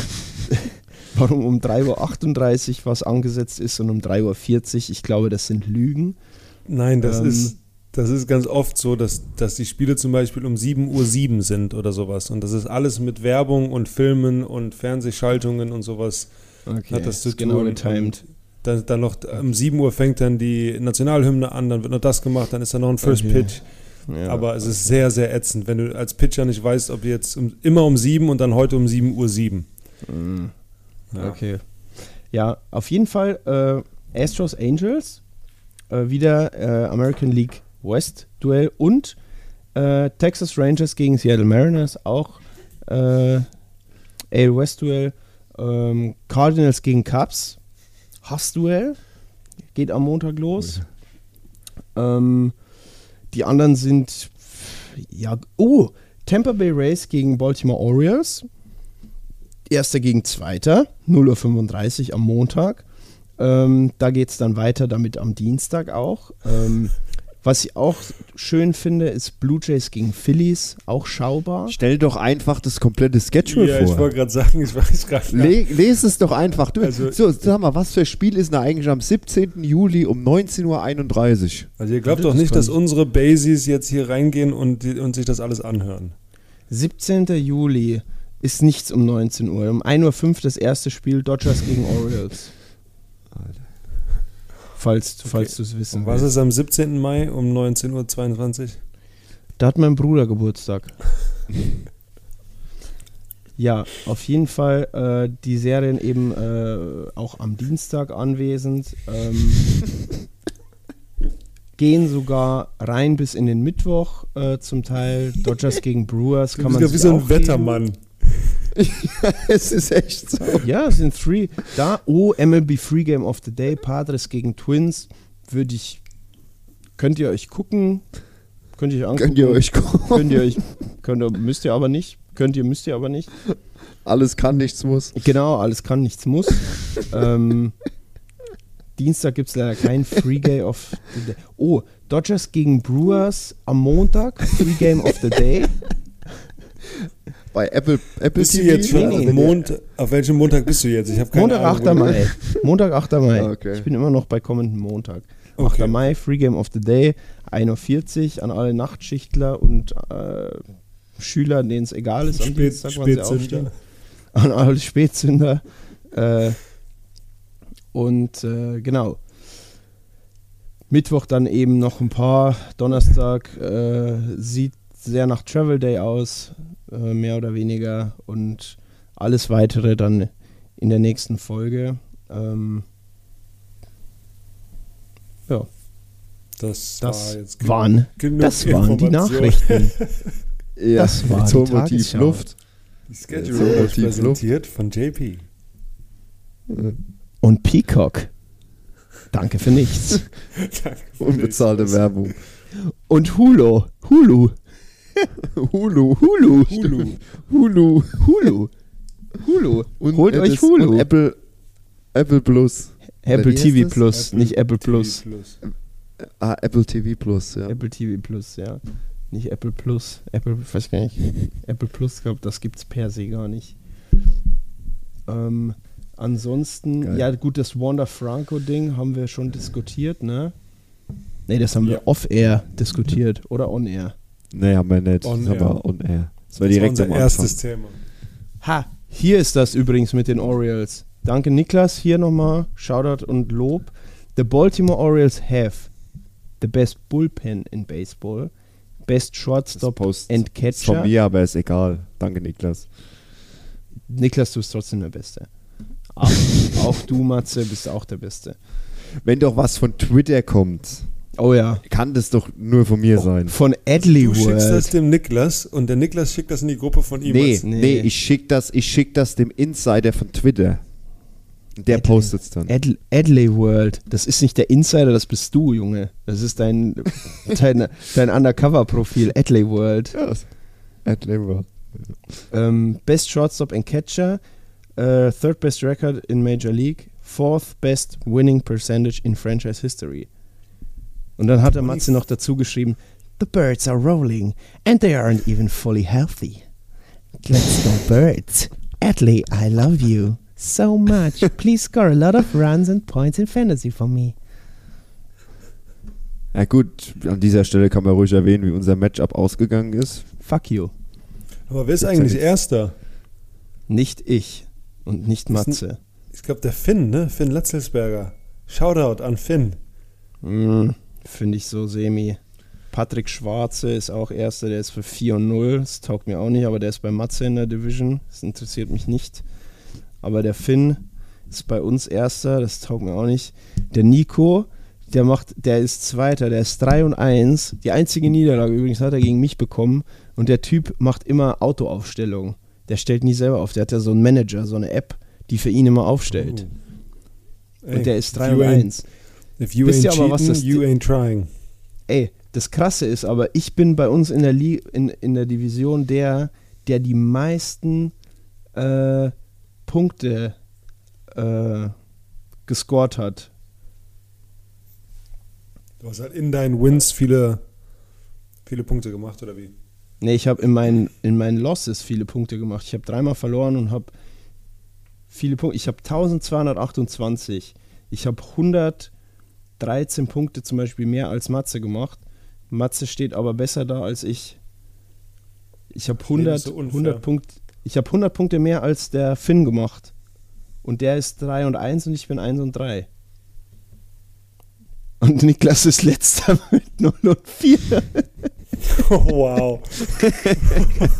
warum um 3.38 Uhr was angesetzt ist und um 3.40 Uhr. Ich glaube, das sind Lügen. Nein, das Ähm, ist das ist ganz oft so, dass, dass die Spiele zum Beispiel um 7.07 Uhr sind oder sowas. Und das ist alles mit Werbung und Filmen und Fernsehschaltungen und sowas Okay, hat das zu genau tun. getimed. Dann, dann noch um 7 Uhr fängt dann die Nationalhymne an, dann wird noch das gemacht, dann ist da noch ein First Okay. Pitch. Ja. Aber es ist sehr, sehr ätzend, wenn du als Pitcher nicht weißt, ob jetzt um, immer um 7 und dann heute um 7.07 Uhr. 7. Mhm. Ja. Okay. Ja, auf jeden Fall äh, Astros Angels, äh, wieder äh, American League West Duell und äh, Texas Rangers gegen Seattle Mariners, auch äh, AL West Duell. Ähm, Cardinals gegen Cubs, Hassduell, geht am Montag los. Ähm, die anderen sind, ja, oh, Tampa Bay Rays gegen Baltimore Orioles. Erster gegen Zweiter, 0.35 Uhr am Montag. Ähm, da geht es dann weiter damit am Dienstag auch. Ähm, was ich auch schön finde, ist Blue Jays gegen Phillies, auch schaubar. Stell doch einfach das komplette Schedule Ja, ich vor. wollte gerade sagen, ich weiß gerade Le lese es doch einfach durch. Also- so, sag mal, was für ein Spiel ist denn eigentlich am 17. Juli um 19.31 Uhr? Also ihr glaubt Das doch nicht, dass ich- unsere Bases jetzt hier reingehen und, die, und sich das alles anhören. 17. Juli ist nichts um 19 Uhr. Um 1.05 Uhr das erste Spiel Dodgers gegen Orioles. Falls, falls du es wissen Und was willst. ist am 17. Mai um 19.22 Uhr? Da hat mein Bruder Geburtstag. ja, auf jeden Fall äh, die Serien eben äh, auch am Dienstag anwesend. Ähm, gehen sogar rein bis in den Mittwoch äh, zum Teil. Dodgers gegen Brewers kann man wie sich so ein auch Wettermann. es ist echt so. Ja, es sind three. Da, oh, MLB Free Game of the Day, Padres gegen Twins. Würde ich, könnt ihr euch gucken. Könnt ihr euch angucken. Könnt ihr euch gucken. Könnt ihr euch, könnt ihr, müsst ihr aber nicht. Könnt ihr, müsst ihr aber nicht. Alles kann, nichts muss. Genau, alles kann, nichts muss. ähm, Dienstag gibt es leider kein Free Game of the Day. Oh, Dodgers gegen Brewers am Montag, Free Game of the Day. Bei Apple, Apple Bist du TV? jetzt schon Nee, nee. am Mond, auf welchem Montag bist du jetzt? Ich habe keine Montag, Ahnung. 8. wo du- Mai. Montag, 8. Mai. Ah, okay. Ich bin immer noch bei kommenden Montag. 8. Okay. Mai, Free Game of the Day, 1.40 Uhr an alle Nachtschichtler und äh, Schüler, denen es egal ist am Spät, Dienstag, wann sie aufstehen. An alle Spätzünder. Äh, und äh, genau. Mittwoch dann eben noch ein paar. Donnerstag äh, sieht sehr nach Travel Day aus, äh, mehr oder weniger. Und alles weitere dann in der nächsten Folge. Ähm, ja, Das, das war jetzt waren, genug das waren die. Nachrichten. Ja, Das war die Tagesschau. Luft. Die Schedule wird Motiv präsentiert von JP. Und Peacock. Danke für nichts. Danke für Unbezahlte nichts. Werbung. Und Hulu. Hulu. Hulu. Hulu. Hulu. Hulu. Hulu. Hulu. Und Holt euch Hulu. Und Apple, Apple Plus. Apple TV? Plus, Apple nicht Apple Plus. Plus. Ah, Apple TV Plus, ja. Apple TV Plus, ja. Nicht Apple Plus. Apple, weiß gar nicht. Apple Plus, glaube das gibt es per se gar nicht. Ähm, ansonsten, Geil. ja gut, das Wanda Franco-Ding haben wir schon diskutiert, ne? Ne, das haben Ja. wir off-air diskutiert oder on-air. Nee, haben wir nicht. On das wir on air. Das war Das war direkt unser am erstes. Thema. Ha, hier ist das übrigens mit den Orioles. Danke Niklas, hier nochmal Shoutout und Lob. The Baltimore Orioles have the best bullpen in baseball, best shortstop Post and ist von catcher. mir, aber ist egal. Danke, Niklas. Niklas, du bist trotzdem der Beste. Auch, auch du, Matze, bist auch der Beste. Wenn doch was von Twitter kommt, Oh ja. kann das doch nur von mir sein. Von Adley Du schickst das World. dem Niklas und der Niklas schickt das in die Gruppe von ihm. Nee, nee, Nee. ich schick das, ich schick das dem Insider von Twitter. Der Adley. postet es dann. Ad Adley World. Das ist nicht der Insider, das bist du, Junge. Das ist dein, dein, dein Undercover-Profil, Adley World. Ja, Adley war. Ähm, best Shortstop and Catcher, äh, Third Best Record in Major League, Fourth Best Winning Percentage in Franchise History. Und dann hat der Matze noch dazu geschrieben, The birds are rolling and they aren't even fully healthy. Let's go birds. Adley, I love you so much. Please score a lot of runs and points in fantasy for me. Ja gut, an dieser Stelle kann man ruhig erwähnen, wie unser Matchup ausgegangen ist. Fuck you. Aber wer ist eigentlich Erster? Nicht ich und nicht Matze. Ich glaube, der Finn, ne? Finn Letzelsberger. Shoutout an Finn. Mm, Finde ich so semi. Patrick Schwarze ist auch Erster, der ist für 4 und 0. Das taugt mir auch nicht, aber der ist bei Matze in der Division. Das interessiert mich nicht. Aber der Finn ist bei uns Erster, das taugt mir auch nicht. Der Nico, der macht, der ist Zweiter, der ist 3 und 1. Die einzige Niederlage übrigens hat er gegen mich bekommen. Und der Typ macht immer Autoaufstellung. Der stellt nie selber auf. Der hat ja so einen Manager, so eine App, die für ihn immer aufstellt. Ey, Und der ist if 3 you und ain't- 1. If you Wisst ain't ihr aber, was cheating, das- you ain't trying. Ey, das Krasse ist aber, ich bin bei uns in der, Li in, in der Division der, der die meisten äh, Punkte äh, gescored hat. Du hast halt in deinen Wins viele, viele Punkte gemacht, oder wie? Nee, ich habe in meinen, in meinen Losses viele Punkte gemacht. Ich habe dreimal verloren und habe viele Punkte. Ich habe 1228. Ich habe 113 Punkte zum Beispiel mehr als Matze gemacht. Matze steht aber besser da als ich. Ich habe Nee, das 100, ist so unfair. 100 Punkte. Ich habe 100 Punkte mehr als der Finn gemacht. Und der ist 3 und 1 und ich bin 1 und 3. Und Niklas ist letzter mit 0 und 4. Oh, wow.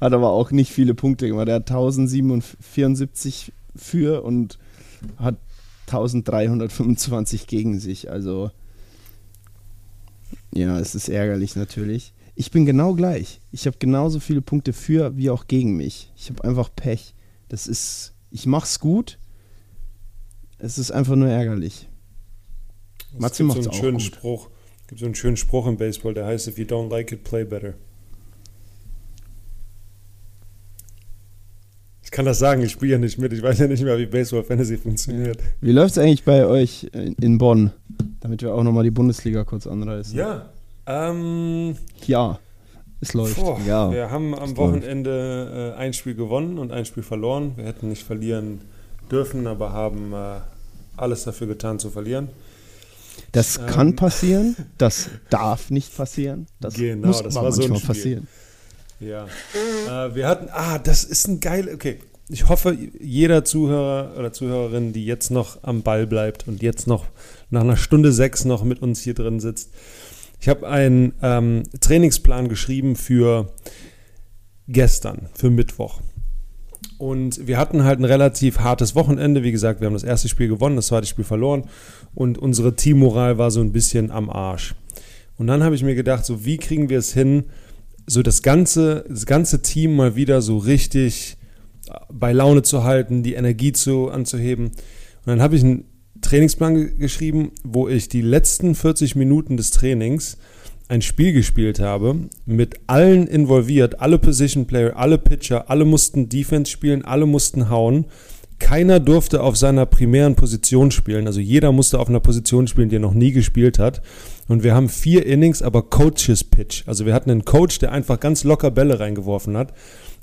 Hat aber auch nicht viele Punkte gemacht. Er hat 1074 für und hat 1325 gegen sich. Also, ja, es ist ärgerlich natürlich. Ich bin genau gleich. Ich habe genauso viele Punkte für wie auch gegen mich. Ich habe einfach Pech. Das ist, ich mach's gut. Es ist einfach nur ärgerlich. Es Matze gibt macht's so einen auch schönen gut. Spruch. gibt so einen schönen Spruch im Baseball, der heißt, if you don't like it, play better. Kann das sagen, ich spiele ja nicht mit. Ich weiß ja nicht mehr, wie Baseball Fantasy funktioniert. Wie läuft's eigentlich bei euch in Bonn? Damit wir auch nochmal die Bundesliga kurz anreißen. Ja. Ähm, Ja, es läuft. boah, ja, wir haben am es Wochenende äh, ein Spiel gewonnen und ein Spiel verloren. Wir hätten nicht verlieren dürfen, aber haben äh, alles dafür getan zu verlieren. Das Ähm. kann passieren, das darf nicht passieren. Das Genau, muss das war so manchmal Spiel. passieren. Ja. Äh, wir hatten, ah, das ist ein geil, okay. Ich hoffe, jeder Zuhörer oder Zuhörerin, die jetzt noch am Ball bleibt und jetzt noch nach einer Stunde sechs noch mit uns hier drin sitzt. Ich habe einen ähm, Trainingsplan geschrieben für gestern, für Mittwoch. Und wir hatten halt ein relativ hartes Wochenende. Wie gesagt, wir haben das erste Spiel gewonnen, das zweite Spiel verloren. Und unsere Teammoral war so ein bisschen am Arsch. Und dann habe ich mir gedacht, so wie kriegen wir es hin, so das ganze, das ganze Team mal wieder so richtig bei Laune zu halten, die Energie zu, anzuheben. Und dann habe ich einen Trainingsplan ge- geschrieben, wo ich die letzten 40 Minuten des Trainings ein Spiel gespielt habe, mit allen involviert, alle Position Player, alle Pitcher, alle mussten Defense spielen, alle mussten hauen. Keiner durfte auf seiner primären Position spielen. Also jeder musste auf einer Position spielen, die er noch nie gespielt hat. Und wir haben vier Innings, aber Coaches Pitch. Also wir hatten einen Coach, der einfach ganz locker Bälle reingeworfen hat.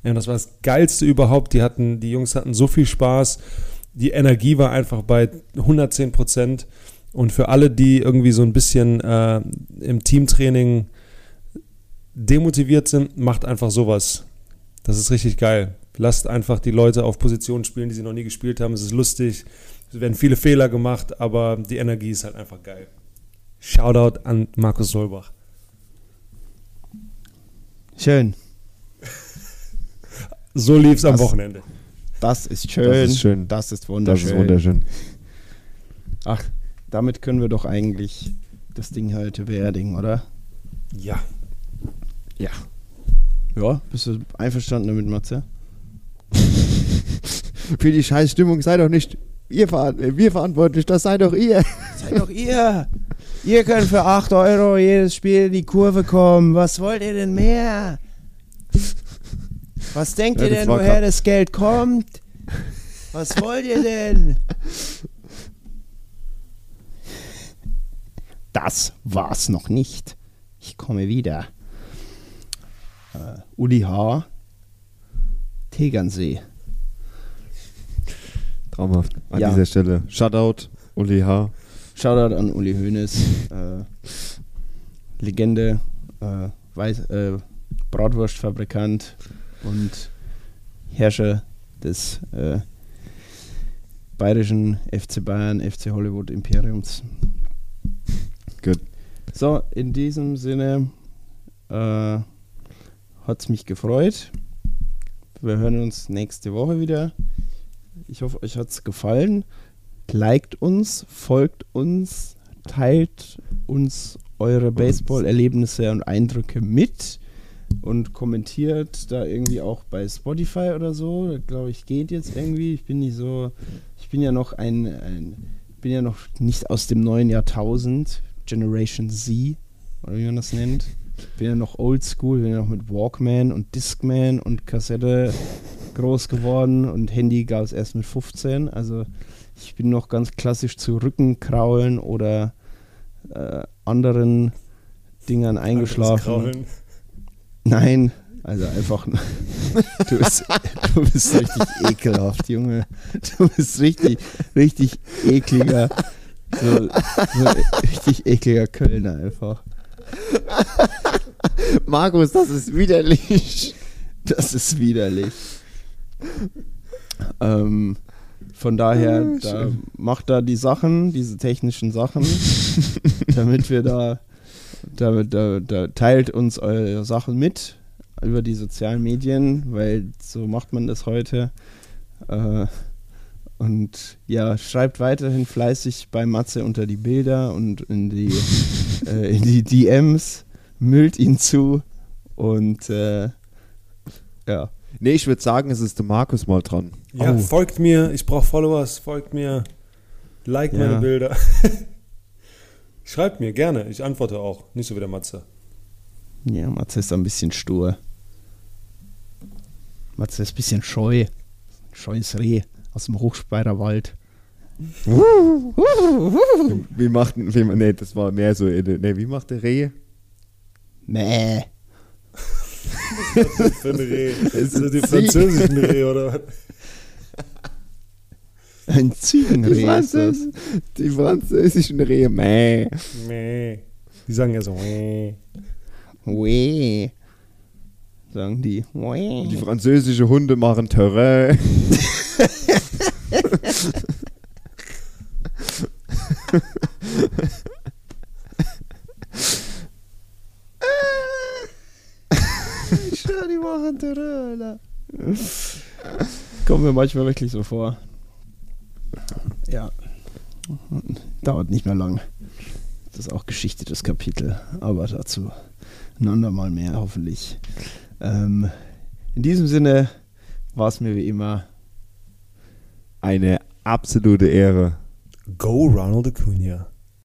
Ja, das war das Geilste überhaupt. Die, hatten, die Jungs hatten so viel Spaß. Die Energie war einfach bei 110 Prozent. Und für alle, die irgendwie so ein bisschen äh, im Teamtraining demotiviert sind, macht einfach sowas. Das ist richtig geil. Lasst einfach die Leute auf Positionen spielen, die sie noch nie gespielt haben. Es ist lustig. Es werden viele Fehler gemacht, aber die Energie ist halt einfach geil. Shoutout an Markus Solbach. Schön. So lief es am Das- Wochenende. Das ist schön. Das ist schön. Das ist Das wunderschön. ist wunderschön. Ach, damit können wir doch eigentlich das Ding heute beerdigen, oder? Ja. Ja. Ja, bist du einverstanden damit, Matze? Für die scheiß Stimmung sei doch nicht ihr veran wir verantwortlich, das sei doch ihr. Seid doch ihr. Ihr könnt für 8 Euro jedes Spiel in die Kurve kommen. Was wollt ihr denn mehr? Was denkt Ja, ihr denn, woher grad- das Geld kommt? Was wollt ihr denn? Das war's noch nicht. Ich komme wieder. Äh, Uli H. Tegernsee. Traumhaft. An Ja. dieser Stelle. Shoutout, Uli H. Shoutout an Uli Hoeneß. Äh, Legende, äh, Weiß, äh, Bratwurstfabrikant und Herrscher des äh, bayerischen FC Bayern, FC Hollywood Imperiums. Gut. So, in diesem Sinne äh, hat es mich gefreut. Wir hören uns nächste Woche wieder. Ich hoffe, euch hat es gefallen. Liked uns, folgt uns, teilt uns eure Baseball-Erlebnisse und Eindrücke mit und kommentiert da irgendwie auch bei Spotify oder so. Das glaube ich geht jetzt irgendwie. Ich bin nicht so, ich bin ja noch ein, ein bin ja noch nicht aus dem neuen Jahrtausend, Generation Z oder wie man das nennt. Bin ja noch oldschool, bin ja noch mit Walkman und Discman und Kassette groß geworden und Handy gab es erst mit 15. Also ich bin noch ganz klassisch zu Rückenkraulen oder äh, anderen Dingern eingeschlafen. Nein, also einfach. Du bist, du bist richtig ekelhaft, Junge. Du bist richtig, richtig ekliger. So, so richtig ekliger Kölner einfach. Markus, das ist widerlich. Das ist widerlich. Ähm, von daher, Ah, da, macht da die Sachen, diese technischen Sachen, damit wir da, damit, da, da teilt uns eure Sachen mit über die sozialen Medien, weil so macht man das heute. Äh, und ja, schreibt weiterhin fleißig bei Matze unter die Bilder und in die, äh, in die DMs, müllt ihn zu und äh, ja. Nee, ich würde sagen, es ist der Markus mal dran. Ja, Oh. folgt mir, ich brauche Followers, folgt mir, like Ja. meine Bilder. Schreibt mir gerne, ich antworte auch. Nicht so wie der Matze. Ja, Matze ist ein bisschen stur. Matze ist ein bisschen scheu. Scheues Reh aus dem Hochspeirer Wald. Wie macht wie, nee, das war mehr so, nee, wie macht der Reh? Mäh. Für ein Reh. Also die ist französischen Reh, oder was? Ein Die, Ziegenreh ist das. Französ die französischen Rehe, meh. Meh. Die sagen ja so, meh. Weh. Sagen die. Die Weh. französische Hunde machen Terrain. Die machen Terröller. Kommt mir manchmal wirklich so vor. Ja. Dauert nicht mehr lang. Das ist auch Geschichte des Kapitel, aber dazu ein andermal mehr, hoffentlich. Ähm, in diesem Sinne war es mir wie immer. Eine absolute Ehre. Go Ronald Acuna.